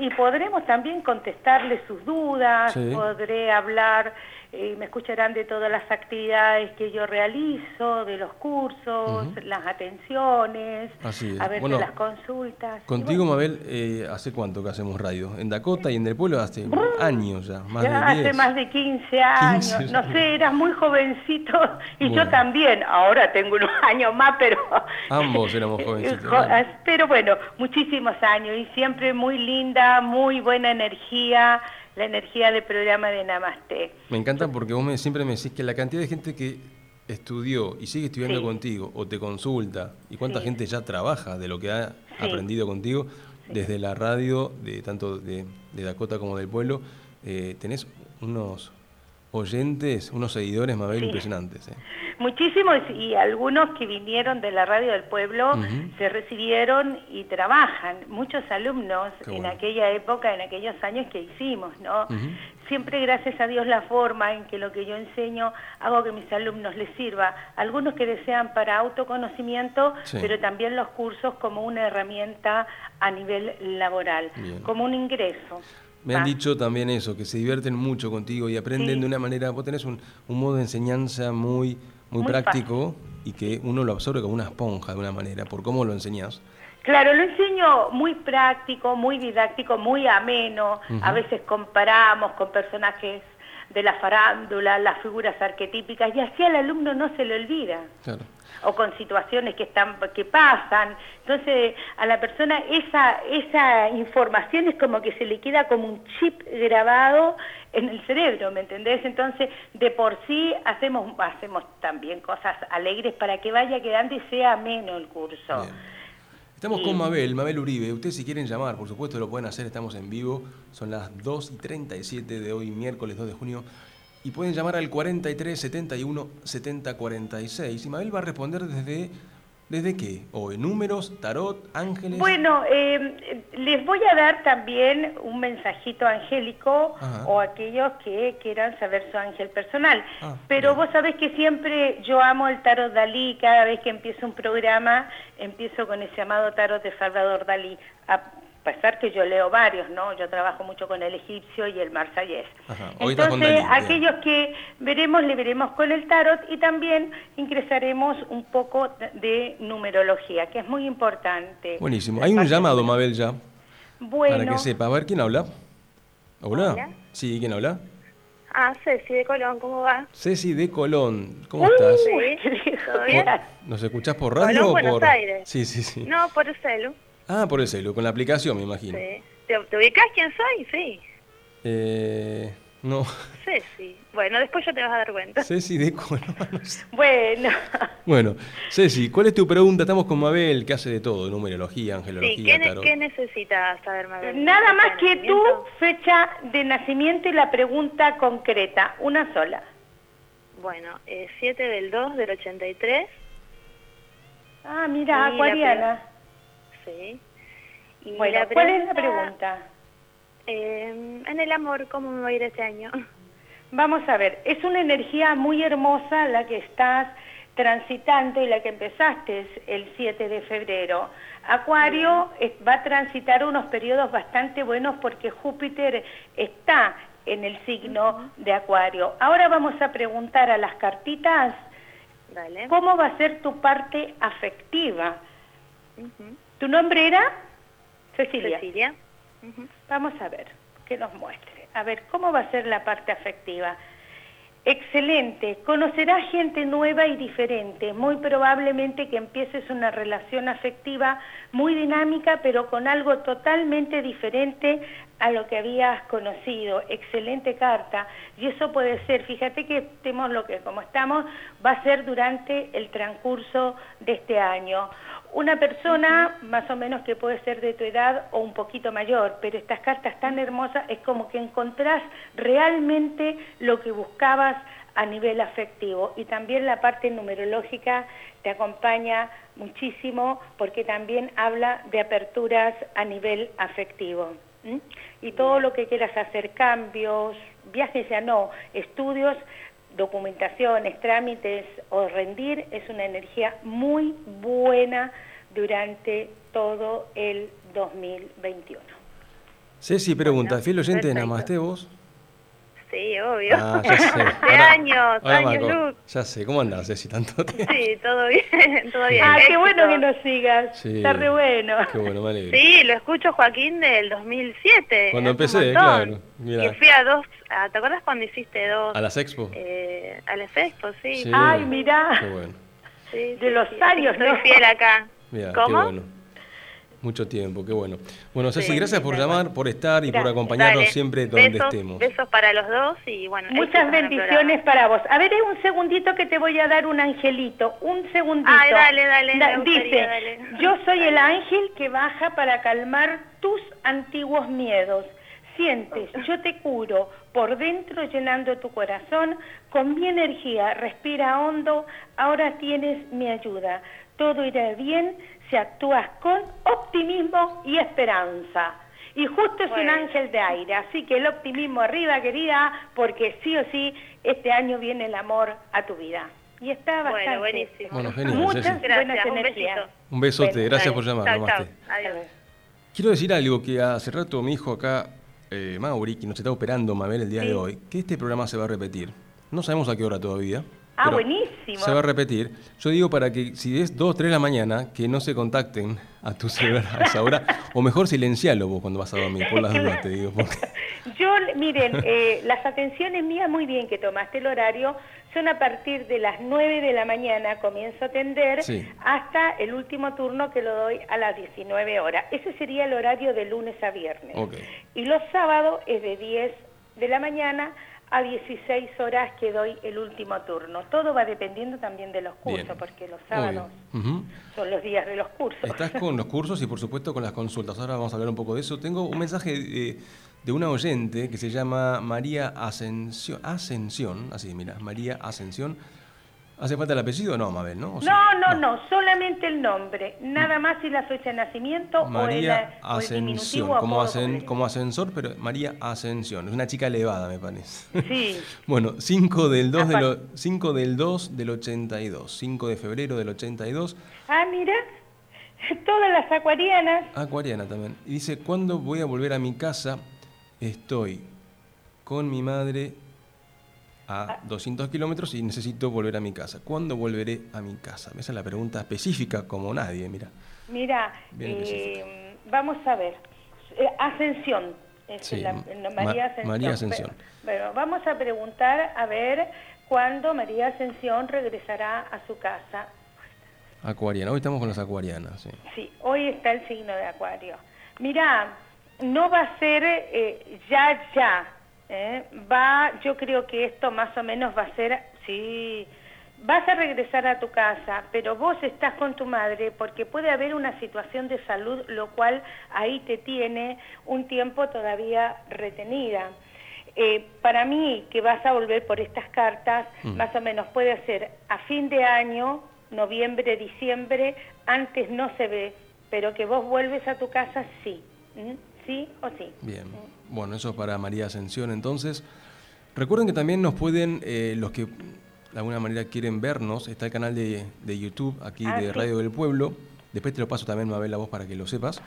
Y podremos también contestarle sus dudas, podré hablar eh, me escucharán de todas las actividades que yo realizo, de los cursos, las atenciones, a ver de las consultas. Contigo, Mabel, eh, ¿hace cuánto que hacemos radio? En Dakota y en el pueblo hace años ya, más de hace más de 15 años, no sé, eras muy jovencito y yo también, ahora tengo unos años más, pero... Ambos éramos jovencitos. pero bueno, muchísimos años y siempre muy linda, muy buena energía, la energía del programa de Namaste. Me encanta porque vos me, siempre me decís que la cantidad de gente que estudió y sigue estudiando contigo o te consulta y cuánta gente ya trabaja de lo que ha aprendido contigo desde la radio, de tanto de, Dakota como del pueblo, eh, tenés unos oyentes, unos seguidores, Mabel, impresionantes. ¿eh? Muchísimos y algunos que vinieron de la radio del pueblo se recibieron y trabajan. Muchos alumnos en aquella época, en aquellos años que hicimos, ¿no? Siempre gracias a Dios la forma en que lo que yo enseño hago que mis alumnos les sirva. Algunos que desean para autoconocimiento, pero también los cursos como una herramienta a nivel laboral, como un ingreso. Me han dicho también eso, que se divierten mucho contigo y aprenden de una manera, vos tenés un, modo de enseñanza muy, muy, práctico y que uno lo absorbe como una esponja de una manera, por cómo lo enseñás. Claro, lo enseño muy práctico, muy didáctico, muy ameno. A veces comparamos con personajes de la farándula, las figuras arquetípicas, y así al alumno no se le olvida. Claro o con situaciones que están que pasan. Entonces, a la persona esa esa información es como que se le queda como un chip grabado en el cerebro, ¿me entendés? Entonces, de por sí hacemos hacemos también cosas alegres para que vaya quedando y sea ameno el curso. Estamos con Mabel, Mabel Uribe. Ustedes si quieren llamar, por supuesto lo pueden hacer, estamos en vivo. Son las 2 y 37 de hoy, miércoles 2 de junio y pueden llamar al 43 71 70 46. Y Mabel va a responder desde ¿Desde qué? ¿O en números, tarot, ángeles? Bueno, eh, les voy a dar también un mensajito angélico o aquellos que quieran saber su ángel personal. Ah, Pero vos sabés que siempre yo amo el tarot Dalí, cada vez que empiezo un programa, empiezo con ese amado tarot de Salvador Dalí a pesar que yo leo varios, ¿no? Yo trabajo mucho con el egipcio y el marsallés. Entonces, aquellos que veremos, le veremos con el tarot y también ingresaremos un poco de numerología, que es muy importante. Buenísimo. Hay un llamado, Mabel, ya. Bueno. Para que sepa. A ver, ¿quién habla? ¿Hola? Sí, ¿quién habla? Ah, Ceci de Colón, ¿cómo va? Ceci de Colón, ¿cómo estás? Sí, ¿todo bien? ¿Nos escuchás por radio Colón, o Buenos por...? Aires. Sí, sí, sí. No, por el celu. Ah, por el celu, con la aplicación, me imagino. Sí. ¿Te, te ubicás quién soy? Sí. Eh... No. Ceci. Bueno, después ya te vas a dar cuenta. Ceci de Colón. Bueno, Bueno, Ceci, ¿cuál es tu pregunta? Estamos con Mabel, que hace de todo, numerología, Sí, angelología, ¿qué, ne- tarot. ¿qué necesitas saber, Mabel? nada más que tu fecha de nacimiento y la pregunta concreta, una sola. Bueno, eh, 7 del 2 del 83. Ah, mira, Y la acuariana. Sí. Y Bueno, ¿cuál es la pregunta? eh, en el amor, ¿cómo me va a ir este año? Vamos a ver, es una energía muy hermosa la que estás transitando y la que empezaste el 7 de febrero. Acuario va a transitar unos periodos bastante buenos porque Júpiter está en el signo de Acuario. Ahora vamos a preguntar a las cartitas Dale. cómo va a ser tu parte afectiva. Ujú. ¿Tu nombre era? Cecilia. Cecilia. Vamos a ver, que nos muestre. A ver, ¿cómo va a ser la parte afectiva? Excelente, conocerás gente nueva y diferente. Muy probablemente que empieces una relación afectiva muy dinámica, pero con algo totalmente diferente a lo que habías conocido. Excelente carta. Y eso puede ser, fíjate que estemos lo que como estamos, va a ser durante el transcurso de este año. Una persona más o menos que puede ser de tu edad o un poquito mayor, pero estas cartas tan hermosas es como que encontrás realmente lo que buscabas a nivel afectivo. Y también la parte numerológica te acompaña muchísimo porque también habla de aperturas a nivel afectivo. Y todo lo que quieras hacer, cambios, viajes ya no, estudios, documentaciones, trámites o rendir, es una energía muy buena durante todo el 2021. Ceci pregunta, Bueno, ¿fiel oyente de. Namaste vos? Sí, obvio. Ah, ya sé. De años, me años acuerdo. luz. Ya sé, ¿cómo andás, Ceci? Tanto tiempo. Sí, todo bien, todo bien. Ah, qué Éxito. bueno que nos sigas. Sí. Está re bueno. Qué bueno, me alegro. Sí, lo escucho Joaquín del 2007. Cuando empecé, claro, mirá. Y fui a dos, a- ¿te acuerdas cuando hiciste dos? ¿A las expo? Eh, al efecto, sí. Sí. Ay, mirá. Qué bueno. Sí, de sí, los sí, años, Estoy ¿no? fiel acá. ¿Cómo? qué bueno. Mucho tiempo, qué bueno. Bueno, Ceci, Sí, gracias por llamar, por estar y por Gracias. acompañarnos Dale. siempre donde besos, estemos. Besos para los dos y bueno. Muchas bendiciones para vos. A ver, es un segundito que te voy a dar un angelito. Un segundito. Ay, dale, dale, Da- gustaría, Dice, dale. yo soy el ángel que baja para calmar tus antiguos miedos. Sientes, yo te curo por dentro llenando tu corazón con mi energía. Respira hondo, ahora tienes mi ayuda. Todo irá bien si actúas con optimismo y esperanza. Y justo es un ángel de aire, así que el optimismo arriba, querida, porque sí o sí este año viene el amor a tu vida. Y está bastante. Bueno, buenísimo. Bueno, genial, Muchas buenas un energías. besito. Un besote, Bueno, gracias por llamar. Namaste. chau. Adiós. Quiero decir algo que hace rato me dijo acá eh, Mauri, que nos está operando Mabel el día Sí. de hoy, que este programa se va a repetir. No sabemos a qué hora todavía. Ah, pero buenísimo. Se va a repetir. Yo digo para que si es 2 3 de la mañana, que no se contacten a tu celular a esa hora, o mejor silencialo vos cuando vas a dormir, por las dudas te digo. porque- Yo, miren, eh, las atenciones mías, muy bien que tomaste el horario, son a partir de las 9 de la mañana, comienzo a atender, Sí. hasta el último turno que lo doy a las 19 horas. Ese sería el horario de lunes a viernes. Y los sábados es de 10 de la mañana a 16 horas que doy el último turno. Todo va dependiendo también de los cursos, Bien. porque los sábados son los días de los cursos. Estás con los cursos y por supuesto con las consultas. Ahora vamos a hablar un poco de eso. Tengo un mensaje de, de una oyente que se llama María Ascensión. Ascensión, así, mira, María Ascensión. ¿Hace falta el apellido? No, Mabel, ¿no? ¿O sí? No, no, no, solamente el nombre, nada más y la fecha de nacimiento. María o el, o el diminutivo Ascensión, como, ascensor, pero María Ascensión. Es una chica elevada, me parece. Sí, Bueno, 5 del 2 del, Aparte. o- 5 del 2 del 82. 5 de febrero del 82. ah, mira, todas las acuarianas, Acuariana también. Y dice, ¿cuándo voy a volver a mi casa? Estoy con mi madre a 200 kilómetros y necesito volver a mi casa. ¿Cuándo volveré a mi casa? Esa es la pregunta específica como nadie, mira. mira, eh, vamos a ver, Eh, ascensión, sí, María Ascensión. Bueno, vamos a preguntar a ver cuándo María Ascensión regresará a su casa. Acuariana, hoy estamos con las acuarianas. Sí, sí hoy está el signo de Acuario. Mira, no va a ser eh, ya, ya. ¿Eh? Va, yo creo que esto más o menos va a ser, sí, vas a regresar a tu casa, pero vos estás con tu madre porque puede haber una situación de salud, lo cual ahí te tiene un tiempo todavía retenida. Eh, para mí, que vas a volver por estas cartas, mm. más o menos puede ser a fin de año, noviembre, diciembre, antes no se ve, pero que vos vuelves a tu casa, sí. ¿Sí o sí? Bien. Bueno, eso para María Ascensión entonces. Recuerden que también nos pueden, eh, los que de alguna manera quieren vernos, está el canal de, YouTube aquí ah, de Radio del Pueblo. Después te lo paso también, Mabel, la voz para que lo sepas.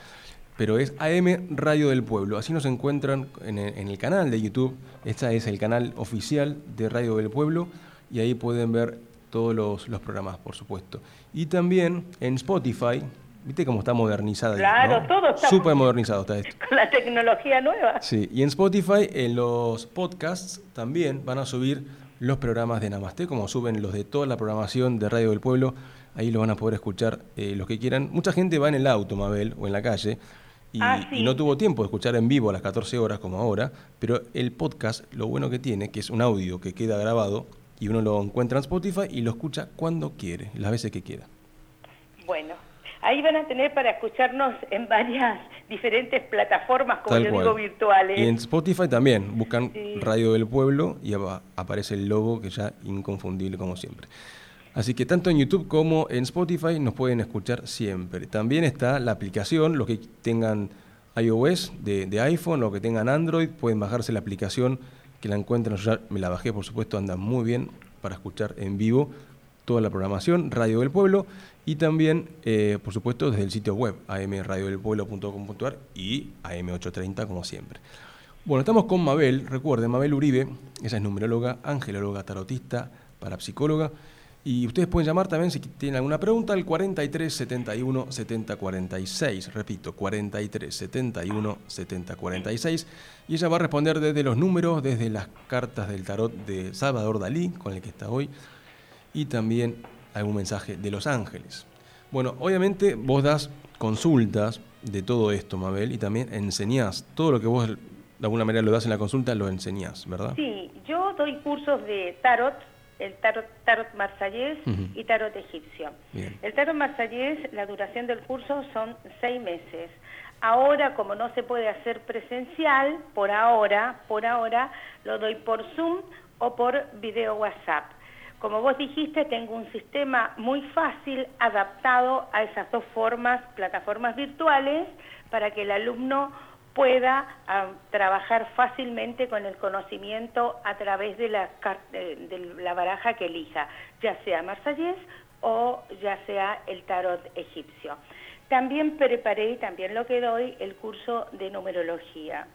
Pero es AM Radio del Pueblo. Así nos encuentran en el, canal de YouTube. Este es el canal oficial de Radio del Pueblo. Y ahí pueden ver todos los, los programas, por supuesto. Y también en Spotify, ¿Viste cómo está modernizada? Claro, todo está súper modernizado está esto. Con la tecnología nueva. Sí, y en Spotify, en los podcasts también van a subir los programas de Namaste, como suben los de toda la programación de Radio del Pueblo. Ahí lo van a poder escuchar eh, los que quieran. Mucha gente va en el auto, Mabel, o en la calle, ah, y, no tuvo tiempo de escuchar en vivo a las 14 horas como ahora, pero el podcast, lo bueno que tiene, que es un audio que queda grabado, y uno lo encuentra en Spotify y lo escucha cuando quiere, las veces que quiera. Bueno, ahí van a tener para escucharnos en varias diferentes plataformas, como yo digo, virtuales. Y en Spotify también, buscan Radio del Pueblo y aparece el logo que ya inconfundible como siempre. Así que tanto en YouTube como en Spotify nos pueden escuchar siempre. También está la aplicación, los que tengan iOS de, de iPhone o que tengan Android, pueden bajarse la aplicación que la encuentran. Yo ya me la bajé, por supuesto, anda muy bien para escuchar en vivo toda la programación, Radio del Pueblo, y también, eh, por supuesto, desde el sitio web, amradiodelpueblo.com.ar y am830, como siempre. Bueno, estamos con Mabel, recuerden, Mabel Uribe, esa es numeróloga, angelóloga, tarotista, parapsicóloga, y ustedes pueden llamar también si tienen alguna pregunta al 43 71 70 46. Repito, 43 71 70 46. Y ella va a responder desde los números, desde las cartas del tarot de Salvador Dalí, con el que está hoy, y también algún mensaje de los ángeles. Bueno, obviamente vos das consultas de todo esto, Mabel, y también enseñás. Todo lo que vos de alguna manera lo das en la consulta, lo enseñás, ¿verdad? Sí, yo doy cursos de tarot, el tarot, tarot marsallés y tarot egipcio. El tarot marsallés, la duración del curso son seis meses. Ahora, como no se puede hacer presencial, por ahora, por ahora, lo doy por Zoom o por video WhatsApp. Como vos dijiste, tengo un sistema muy fácil adaptado a esas dos formas, plataformas virtuales, para que el alumno pueda ah, trabajar fácilmente con el conocimiento a través de la, de la baraja que elija, ya sea marsallés o ya sea el tarot egipcio. También preparé y también lo que doy el curso de numerología.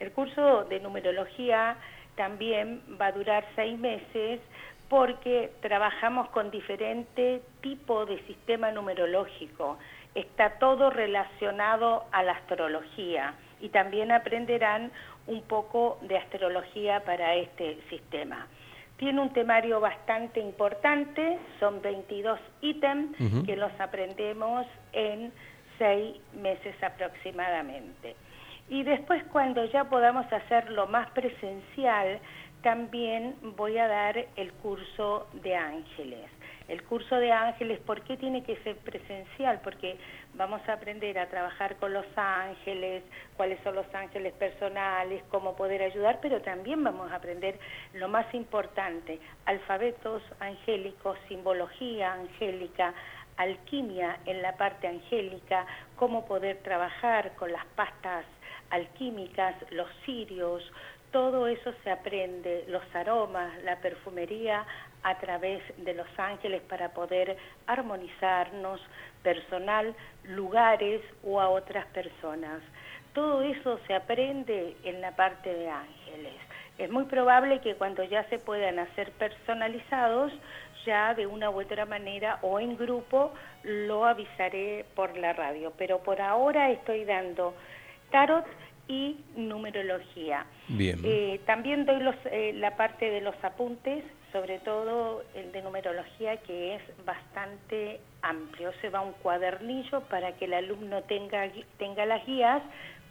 El curso de numerología también va a durar seis meses porque trabajamos con diferente tipo de sistema numerológico. Está todo relacionado a la astrología y también aprenderán un poco de astrología para este sistema. Tiene un temario bastante importante, son 22 ítems que los aprendemos en seis meses aproximadamente. Y después cuando ya podamos hacerlo más presencial, también voy a dar el curso de ángeles. El curso de ángeles, ¿por qué tiene que ser presencial? Porque vamos a aprender a trabajar con los ángeles, cuáles son los ángeles personales, cómo poder ayudar, pero también vamos a aprender lo más importante, alfabetos angélicos, simbología angélica, alquimia en la parte angélica, cómo poder trabajar con las pastas alquímicas, los cirios, todo eso se aprende, los aromas, la perfumería a través de los ángeles para poder armonizarnos personal, lugares o a otras personas. Todo eso se aprende en la parte de ángeles. Es muy probable que cuando ya se puedan hacer personalizados, ya de una u otra manera o en grupo, lo avisaré por la radio. Pero por ahora estoy dando tarot y numerología. Bien. Eh, también doy los, eh, la parte de los apuntes, sobre todo el de numerología, que es bastante amplio. Se va un cuadernillo para que el alumno tenga, tenga las guías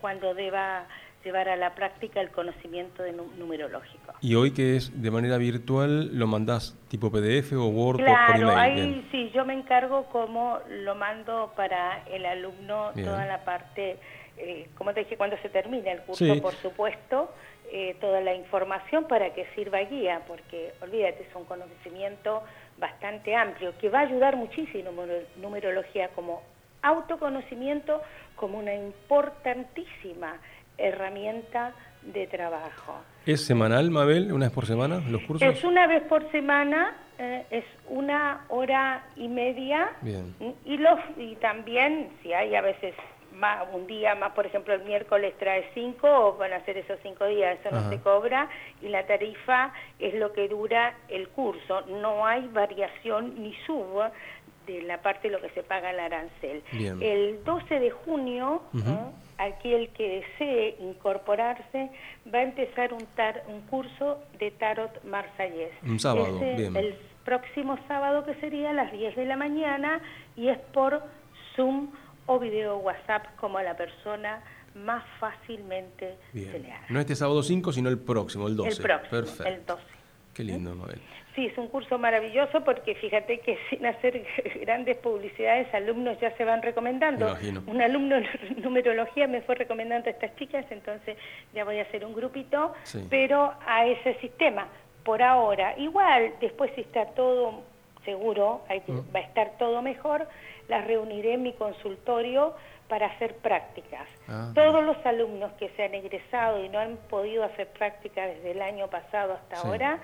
cuando deba llevar a la práctica el conocimiento de numerológico. ¿Y hoy que es de manera virtual, lo mandás tipo PDF o Word claro, por email? Ahí sí, yo me encargo como lo mando para el alumno toda la parte eh, como te dije, cuando se termine el curso, por supuesto, eh, toda la información para que sirva guía, porque olvídate, es un conocimiento bastante amplio que va a ayudar muchísimo numerología como autoconocimiento, como una importantísima herramienta de trabajo. ¿Es semanal, Mabel? ¿Una vez por semana los cursos? Es una vez por semana, eh, es una hora y media. Bien. Y, los, y también, si hay a veces más, un día más, por ejemplo, el miércoles trae cinco, o van a ser esos cinco días, eso no se cobra, y la tarifa es lo que dura el curso. No hay variación ni sub de la parte de lo que se paga el arancel. El 12 de junio, aquel que desee incorporarse va a empezar un, tar, un curso de tarot marsallés. Un sábado, El próximo sábado que sería a las 10 de la mañana y es por Zoom o video WhatsApp como a la persona más fácilmente se le haga. No este sábado 5, sino el próximo, el 12. El próximo, Perfecto. el 12. Qué lindo, Mabel. Sí, es un curso maravilloso porque fíjate que sin hacer grandes publicidades, alumnos ya se van recomendando. Un alumno de numerología me fue recomendando a estas chicas, entonces ya voy a hacer un grupito, pero a ese sistema. Por ahora, igual, después si está todo seguro, mm. va a estar todo mejor, las reuniré en mi consultorio para hacer prácticas. Ah, Todos los alumnos que se han egresado y no han podido hacer prácticas desde el año pasado hasta ahora,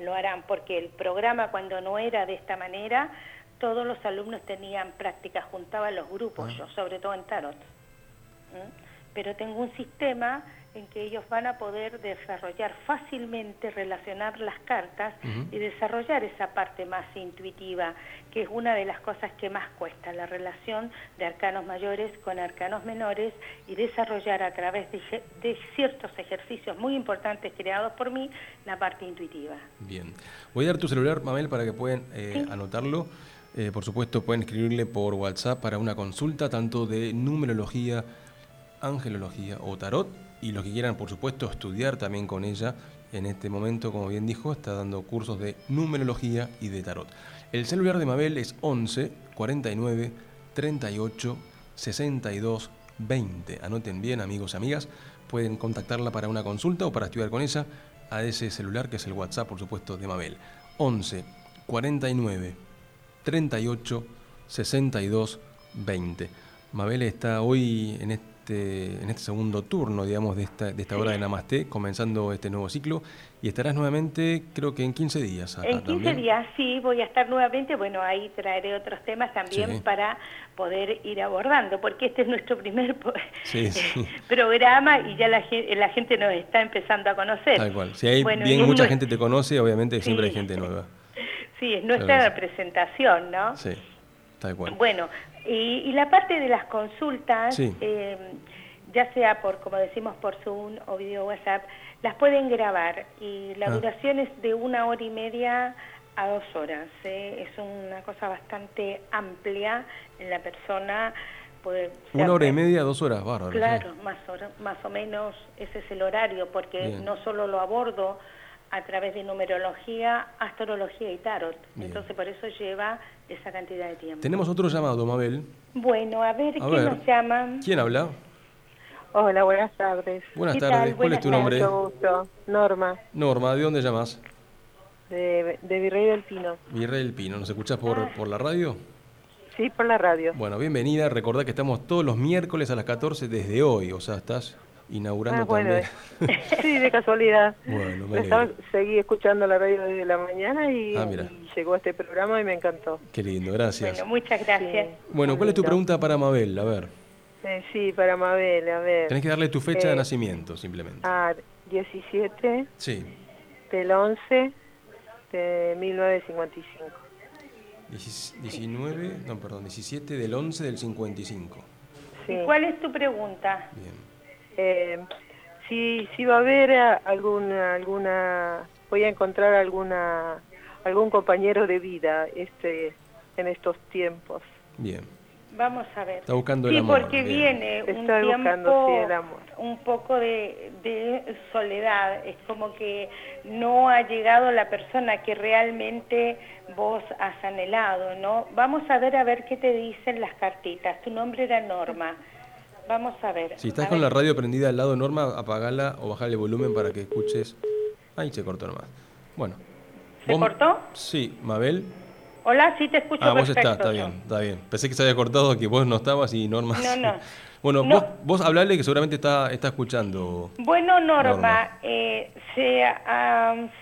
lo harán, porque el programa cuando no era de esta manera, todos los alumnos tenían prácticas, juntaban los grupos, ah. yo sobre todo en tarot. Pero tengo un sistema en que ellos van a poder desarrollar fácilmente, relacionar las cartas y desarrollar esa parte más intuitiva, que es una de las cosas que más cuesta, la relación de arcanos mayores con arcanos menores y desarrollar a través de, ciertos ejercicios muy importantes creados por mí la parte intuitiva. Bien. Voy a dar tu celular, Mabel, para que puedan eh, anotarlo. Eh, por supuesto, pueden escribirle por WhatsApp para una consulta, tanto de numerología, angelología o tarot y los que quieran, por supuesto, estudiar también con ella, en este momento, como bien dijo, está dando cursos de numerología y de tarot. El celular de Mabel es 11 49 38 62 20. Anoten bien, amigos y amigas, pueden contactarla para una consulta o para estudiar con ella a ese celular que es el WhatsApp, por supuesto, de Mabel. 11 49 38 62 20. Mabel está hoy en este este, en este segundo turno, digamos, de esta, de esta hora de Namaste, comenzando este nuevo ciclo, y estarás nuevamente, creo que en 15 días. en 15 días, sí, voy a estar nuevamente, bueno, ahí traeré otros temas también para poder ir abordando, porque este es nuestro primer programa y ya la, la, gente nos está empezando a conocer. Tal cual, si hay bien mucha gente te conoce, obviamente siempre hay gente nueva. Sí, es nuestra representación, ¿no? Sí, tal cual. Bueno, y, la parte de las consultas, eh, ya sea por, como decimos, por Zoom o video WhatsApp, las pueden grabar y la ah. duración es de una hora y media a dos horas. ¿eh? Es una cosa bastante amplia en la persona. una hora y media, dos horas, bárbaro. Claro, más, más o menos ese es el horario, porque no solo lo abordo a través de numerología, astrología y tarot. Entonces por eso lleva esa cantidad de tiempo. Tenemos otro llamado, Mabel. Bueno, a ver, ¿quién nos llama? ¿Quién habla? Hola, buenas tardes. Buenas tardes, ¿cuál es tu nombre? Mucho gusto, Norma. Norma, ¿de dónde llamas? De, Virrey del Pino. Virrey del Pino, ¿nos escuchás por, ah. por la radio? Sí, por la radio. Bueno, bienvenida, recordá que estamos todos los miércoles a las 14 desde hoy, o sea, estás inaugurando ah, bueno, también. sí, de casualidad. Bueno, me Estaba, seguí escuchando la radio desde la mañana y, ah, llegó este programa y me encantó. Qué lindo, gracias. Bueno, muchas gracias. Bueno, ¿cuál es tu pregunta para Mabel? A ver. Eh, sí, para Mabel, a ver. Tenés que darle tu fecha de eh, nacimiento, simplemente. Ah, 17 sí. del 11 de 1955. 19, no, perdón, 17 del 11 del 55. Sí. ¿Y cuál es tu pregunta? Bien. Eh, si, si va a haber alguna, alguna, voy a encontrar alguna, algún compañero de vida este, en estos tiempos. Bien. Vamos a ver. Está buscando el amor. Sí, porque viene un tiempo, un poco de, de, soledad. Es como que no ha llegado la persona que realmente vos has anhelado, ¿no? Vamos a ver a ver qué te dicen las cartitas. Tu nombre era Norma. Vamos a ver. Si estás con la radio prendida al lado, Norma, apagala o bajale el volumen para que escuches. Ahí se cortó nomás. Bueno. ¿Se cortó? Sí, Mabel. Hola, sí te escucho. Ah, vos estás, está bien, está bien. Pensé que se había cortado, que vos no estabas y Norma. No, no. Bueno, Vos, vos hablale que seguramente está, está escuchando. Bueno, Norma, Eh, se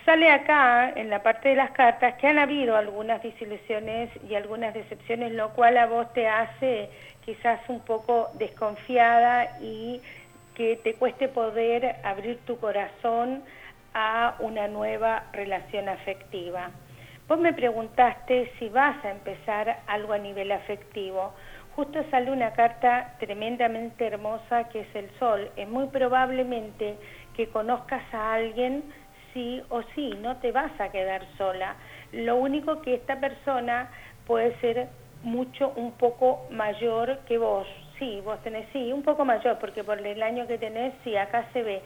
sale acá en la parte de las cartas que han habido algunas desilusiones y algunas decepciones, lo cual a vos te hace quizás un poco desconfiada y que te cueste poder abrir tu corazón a una nueva relación afectiva. Vos me preguntaste si vas a empezar algo a nivel afectivo. Justo sale una carta tremendamente hermosa que es el sol. Es muy probablemente que conozcas a alguien sí o sí, no te vas a quedar sola. Lo único que esta persona puede ser mucho, un poco mayor que vos. Sí, vos tenés, sí, un poco mayor, porque por el año que tenés, sí, acá se ve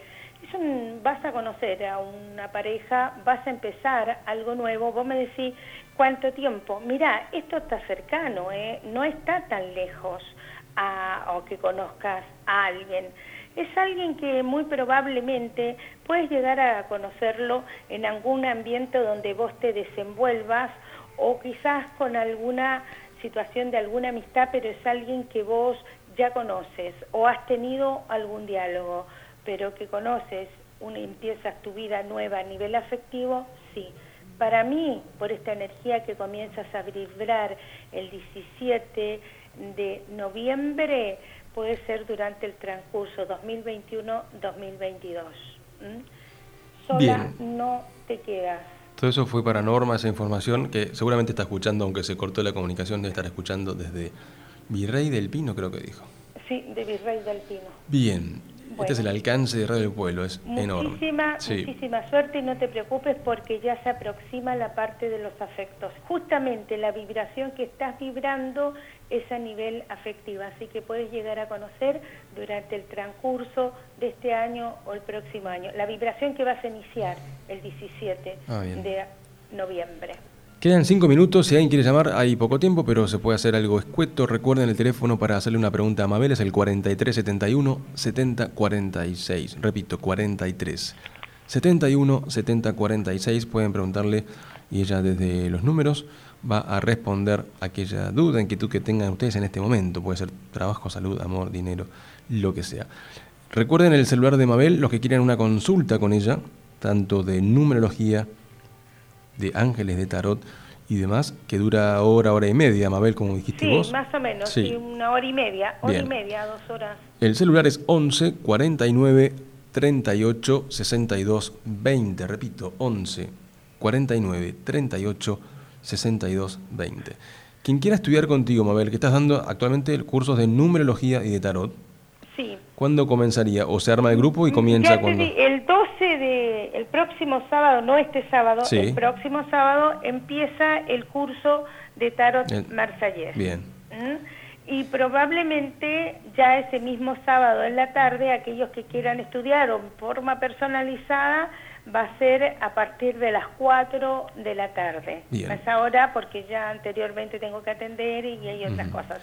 vas a conocer a una pareja, vas a empezar algo nuevo, vos me decís, ¿cuánto tiempo? Mira, esto está cercano, ¿eh? no está tan lejos a, o que conozcas a alguien. Es alguien que muy probablemente puedes llegar a conocerlo en algún ambiente donde vos te desenvuelvas o quizás con alguna situación de alguna amistad, pero es alguien que vos ya conoces o has tenido algún diálogo pero que conoces, una, empiezas tu vida nueva a nivel afectivo, sí. Para mí, por esta energía que comienzas a vibrar el 17 de noviembre, puede ser durante el transcurso 2021-2022. Sola no te quedas. Todo eso fue para Norma, esa información que seguramente está escuchando, aunque se cortó la comunicación, de estar escuchando desde Virrey del Pino, creo que dijo. Sí, de Virrey del Pino. Bien, este es el alcance de Radio del Pueblo, es enorme. Muchísima suerte y no te preocupes porque ya se aproxima la parte de los afectos. Justamente la vibración que estás vibrando es a nivel afectivo, así que puedes llegar a conocer durante el transcurso de este año o el próximo año. La vibración que vas a iniciar el 17 ah, de noviembre. Quedan cinco minutos, si alguien quiere llamar, hay poco tiempo, pero se puede hacer algo escueto. Recuerden el teléfono para hacerle una pregunta a Mabel, es el 4371 7046. Repito, 43 71 7046. Pueden preguntarle y ella desde los números va a responder aquella duda, inquietud que tengan ustedes en este momento. Puede ser trabajo, salud, amor, dinero, lo que sea. Recuerden el celular de Mabel, los que quieran una consulta con ella, tanto de numerología, de ángeles de tarot y demás, que dura hora, hora y media, Mabel, como dijiste sí, vos. más o menos, sí. una hora y media, hora y media, dos horas. El celular es 11 49 38 62 20, repito, 11 49 38 62 20. Quien quiera estudiar contigo, Mabel, que estás dando actualmente cursos de numerología y de tarot, Sí. ¿Cuándo comenzaría? ¿O se arma el grupo y comienza cuando? El 12 de, el próximo sábado, no este sábado, el próximo sábado empieza el curso de Tarot el... Bien. ¿Mm? Y probablemente ya ese mismo sábado en la tarde, aquellos que quieran estudiar o en forma personalizada, va a ser a partir de las 4 de la tarde. Bien. A esa hora, porque ya anteriormente tengo que atender y hay otras cosas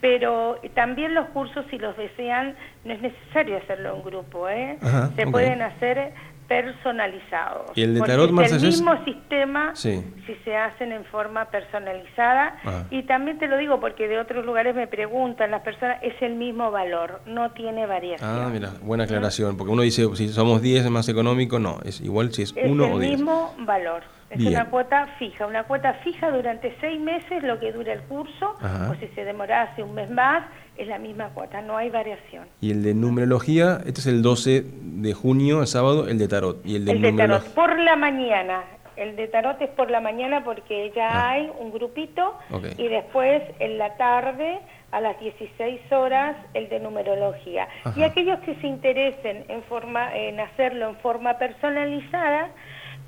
pero también los cursos, si los desean, no es necesario hacerlo en grupo, ¿eh? se pueden hacer personalizados. ¿Y el de tarot es el mismo sistema si se hacen en forma personalizada. Ah. Y también te lo digo porque de otros lugares me preguntan las personas, es el mismo valor, no tiene variación. Ah, mira, buena aclaración, porque uno dice, si somos 10 es más económico, no, es igual si es 1 o 10. Es el mismo valor. Es una cuota fija, una cuota fija durante seis meses, lo que dura el curso, o si se demorase un mes más, es la misma cuota, no hay variación. Y el de numerología, este es el 12 de junio, el sábado, el de tarot. Y el de, tarot, por la mañana, el de tarot es por la mañana porque ya ah. hay un grupito y después en la tarde a las 16 horas el de numerología. Y aquellos que se interesen en, forma, en hacerlo en forma personalizada,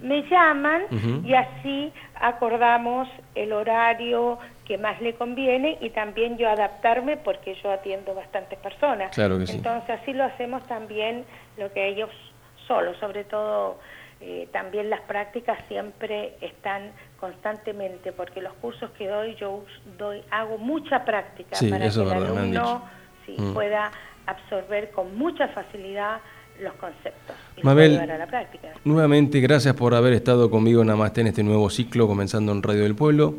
me llaman y así acordamos el horario que más le conviene y también yo adaptarme porque yo atiendo bastantes personas. Claro que Entonces así lo hacemos también lo que ellos solos, sobre todo eh, también las prácticas siempre están constantemente porque los cursos que doy yo doy hago mucha práctica para que el alumno mm. pueda absorber con mucha facilidad los conceptos y Mabel, a la práctica. Nuevamente, gracias por haber estado conmigo en Namaste en este nuevo ciclo comenzando en Radio del Pueblo.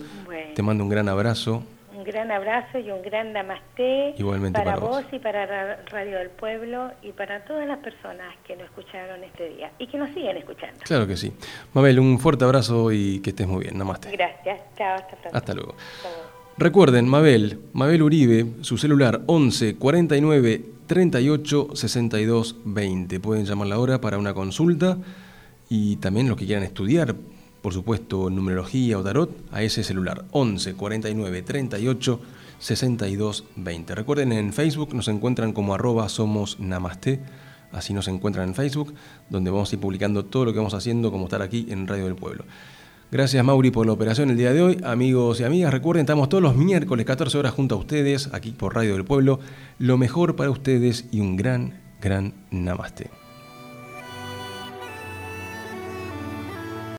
Te mando un gran abrazo. Un gran abrazo y un gran namaste Igualmente para, vos, y para Radio del Pueblo y para todas las personas que nos escucharon este día y que nos siguen escuchando. Claro que sí. Mabel, un fuerte abrazo y que estés muy bien. Namaste. Gracias. Chao, hasta pronto. Hasta luego. Recuerden, Mabel, Mabel Uribe, su celular 11 49 38 62 20. Pueden llamarla ahora para una consulta y también los que quieran estudiar, por supuesto, numerología o tarot, a ese celular 11 49 38 62 20. Recuerden, en Facebook nos encuentran como arroba somos namaste. Así nos encuentran en Facebook, donde vamos a ir publicando todo lo que vamos haciendo, como estar aquí en Radio del Pueblo. Gracias Mauri por la operación el día de hoy. Amigos y amigas, recuerden, estamos todos los miércoles 14 horas junto a ustedes, aquí por Radio del Pueblo. Lo mejor para ustedes y un gran, gran namaste.